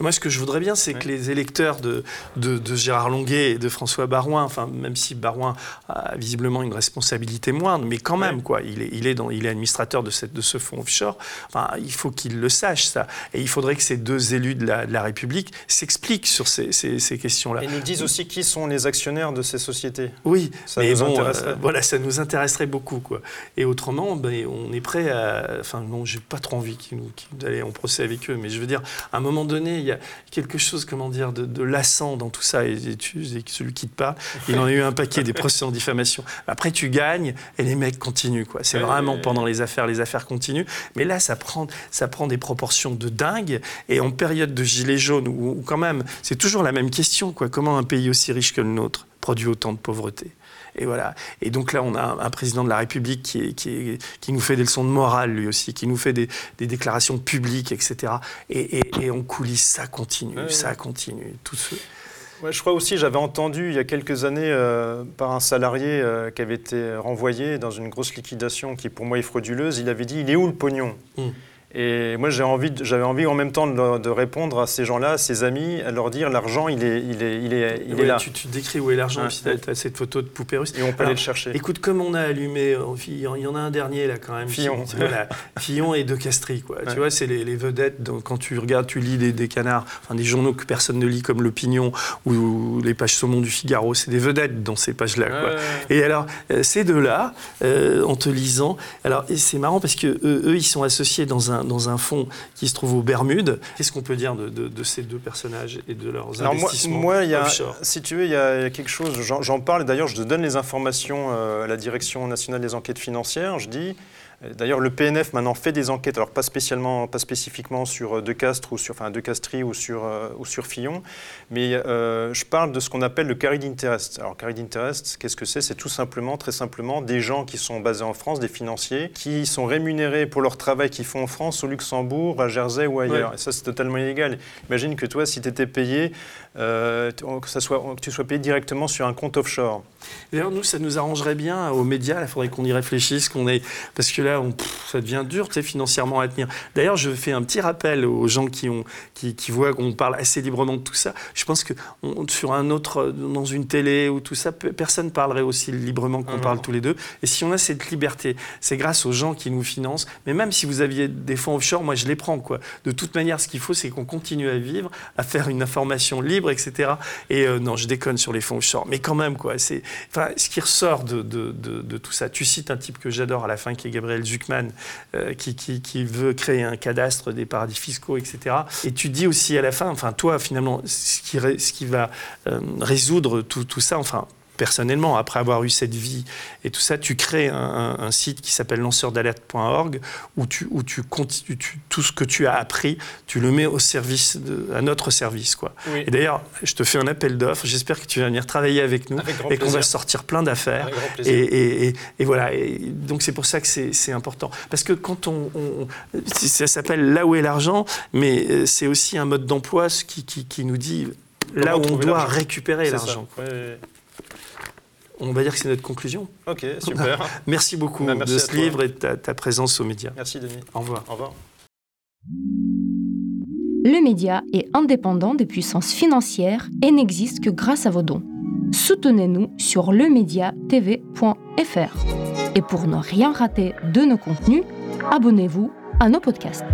Moi, ce que je voudrais bien, c'est ouais. que les électeurs de, de, de, Gérard Longuet et de François Barouin, enfin, même si Barouin a visiblement une responsabilité moindre, mais quand même, ouais. quoi, il est, il est, dans, il est administrateur de, cette, de ce fonds offshore, enfin, il faut qu'il le sache, ça. Et il faudrait que ces deux élus de la, de la République s'expliquent sur ces, ces, ces questions-là. Et nous disent aussi qui sont les actionnaires de ces sociétés. Oui, ça mais nous bon, euh, voilà, ça nous intéresserait beaucoup, quoi. Et autrement, ben, on est prêt à. Enfin, non, j'ai pas trop envie d'aller en procès avec eux, mais je veux dire, à un moment donné, il y a quelque chose, comment dire, de, de lassant dans tout ça. Et, et, tu, et celui qui te parle, il en a eu un paquet des procès en diffamation. Après, tu gagnes et les mecs continuent. Quoi. C'est vraiment pendant les affaires, les affaires continuent. Mais là, ça prend, ça prend des proportions de dingue. Et en période de gilet jaune, où, où quand même, c'est toujours la même question. Quoi. Comment un pays aussi riche que le nôtre produit autant de pauvreté? Et voilà. Et donc là, on a un, président de la République qui, est, qui, est, qui, nous fait des leçons de morale, lui aussi, qui nous fait des, des déclarations publiques, etc. Et, et, et, en coulisses, ça continue, ouais, ça continue. Tout ce... Ouais, je crois aussi, j'avais entendu il y a quelques années euh, par un salarié euh, qui avait été renvoyé dans une grosse liquidation qui, pour moi, est frauduleuse. Il avait dit Il est où le pognon? Mmh. Et moi, j'avais envie, j'avais envie en même temps de, de, répondre à ces gens-là, ces amis, à leur dire l'argent, il est, il est, il est, il ouais, est là. Tu, tu, décris où est l'argent, ouais. tu as, cette photo de poupée russe. Et on peut Alors, aller le chercher. Écoute, comme on a allumé, euh, il y en a un dernier là quand même. Fillon. Qui, voilà, Fillon et De Castries, quoi. Ouais. Tu vois, c'est les, les, vedettes. Donc, quand tu regardes, tu lis des, des, canards, enfin des journaux que personne ne lit, comme l'Opinion ou, ou, les pages saumon du Figaro. C'est des vedettes dans ces pages-là, quoi. Et alors, euh, ces deux-là, euh, en te lisant, alors c'est marrant parce que eux, eux, ils sont associés dans un, dans un fonds qui se trouve aux Bermudes. Qu'est-ce qu'on peut dire de, de, de, ces deux personnages et de leurs Alors investissements moi, moi, y a, offshore? Si tu veux, il y, a quelque chose, j'en parle, d'ailleurs je donne les informations euh, à la Direction nationale des enquêtes financières, je dis, D'ailleurs, le PNF maintenant fait des enquêtes, alors pas spécialement, pas spécifiquement sur euh, De Castres ou sur, enfin De Castries ou sur euh, ou sur Fillon, mais euh, je parle de ce qu'on appelle le carried interest. Alors carried interest, qu'est-ce que c'est? C'est tout simplement, très simplement, des gens qui sont basés en France, des financiers, qui sont rémunérés pour leur travail qu'ils font en France, au Luxembourg, à Jersey ou ailleurs. Ouais. Et ça, c'est totalement illégal. Imagine que toi, si tu étais payé, euh, que, ça soit, que tu sois payé directement sur un compte offshore. D'ailleurs, nous, ça nous arrangerait bien aux médias. Il faudrait qu'on y réfléchisse, qu'on ait, parce que là, on, pff, ça devient dur, tu sais, financièrement à tenir. D'ailleurs, je fais un petit rappel aux gens qui ont, qui, qui voient qu'on parle assez librement de tout ça. Je pense que on, sur un autre, dans une télé ou tout ça, personne parlerait aussi librement qu'on mmh. parle tous les deux. Et si on a cette liberté, c'est grâce aux gens qui nous financent. Mais même si vous aviez des fonds offshore, moi, je les prends, quoi. De toute manière, ce qu'il faut, c'est qu'on continue à vivre, à faire une information libre, etc. Et euh, non, je déconne sur les fonds offshore, mais quand même, quoi. C'est, enfin, ce qui ressort de, de, de, tout ça. Tu cites un type que j'adore à la fin, qui est Gabriel Zuckman, euh, qui, qui, qui, veut créer un cadastre des paradis fiscaux, etc. Et tu dis aussi à la fin, enfin, toi, finalement, ce qui, ce qui va euh, résoudre tout, tout ça, enfin, personnellement, après avoir eu cette vie et tout ça, tu crées un, un, un site qui s'appelle lanceurdalerte.org où, tu, où tu, tout ce que tu as appris, tu le mets au service de, à notre service. Quoi. Oui. Et d'ailleurs, je te fais un appel d'offres. J'espère que tu vas venir travailler avec nous avec et qu'on va sortir plein d'affaires. Et, et, et, et, voilà. Donc c'est pour ça que c'est important. Parce que quand on, on ça s'appelle là où est l'argent, mais euh, c'est aussi un mode d'emploi qui, qui, qui, nous dit là où on doit récupérer l'argent on va dire que c'est notre conclusion. Ok, super. merci beaucoup bah, merci de ce livre et de ta, ta, présence aux médias. Merci Denis. Au revoir. Au revoir. Le média est indépendant des puissances financières et n'existe que grâce à vos dons. soutenez-nous sur lemediatv.fr. Et pour ne rien rater de nos contenus, abonnez-vous à nos podcasts.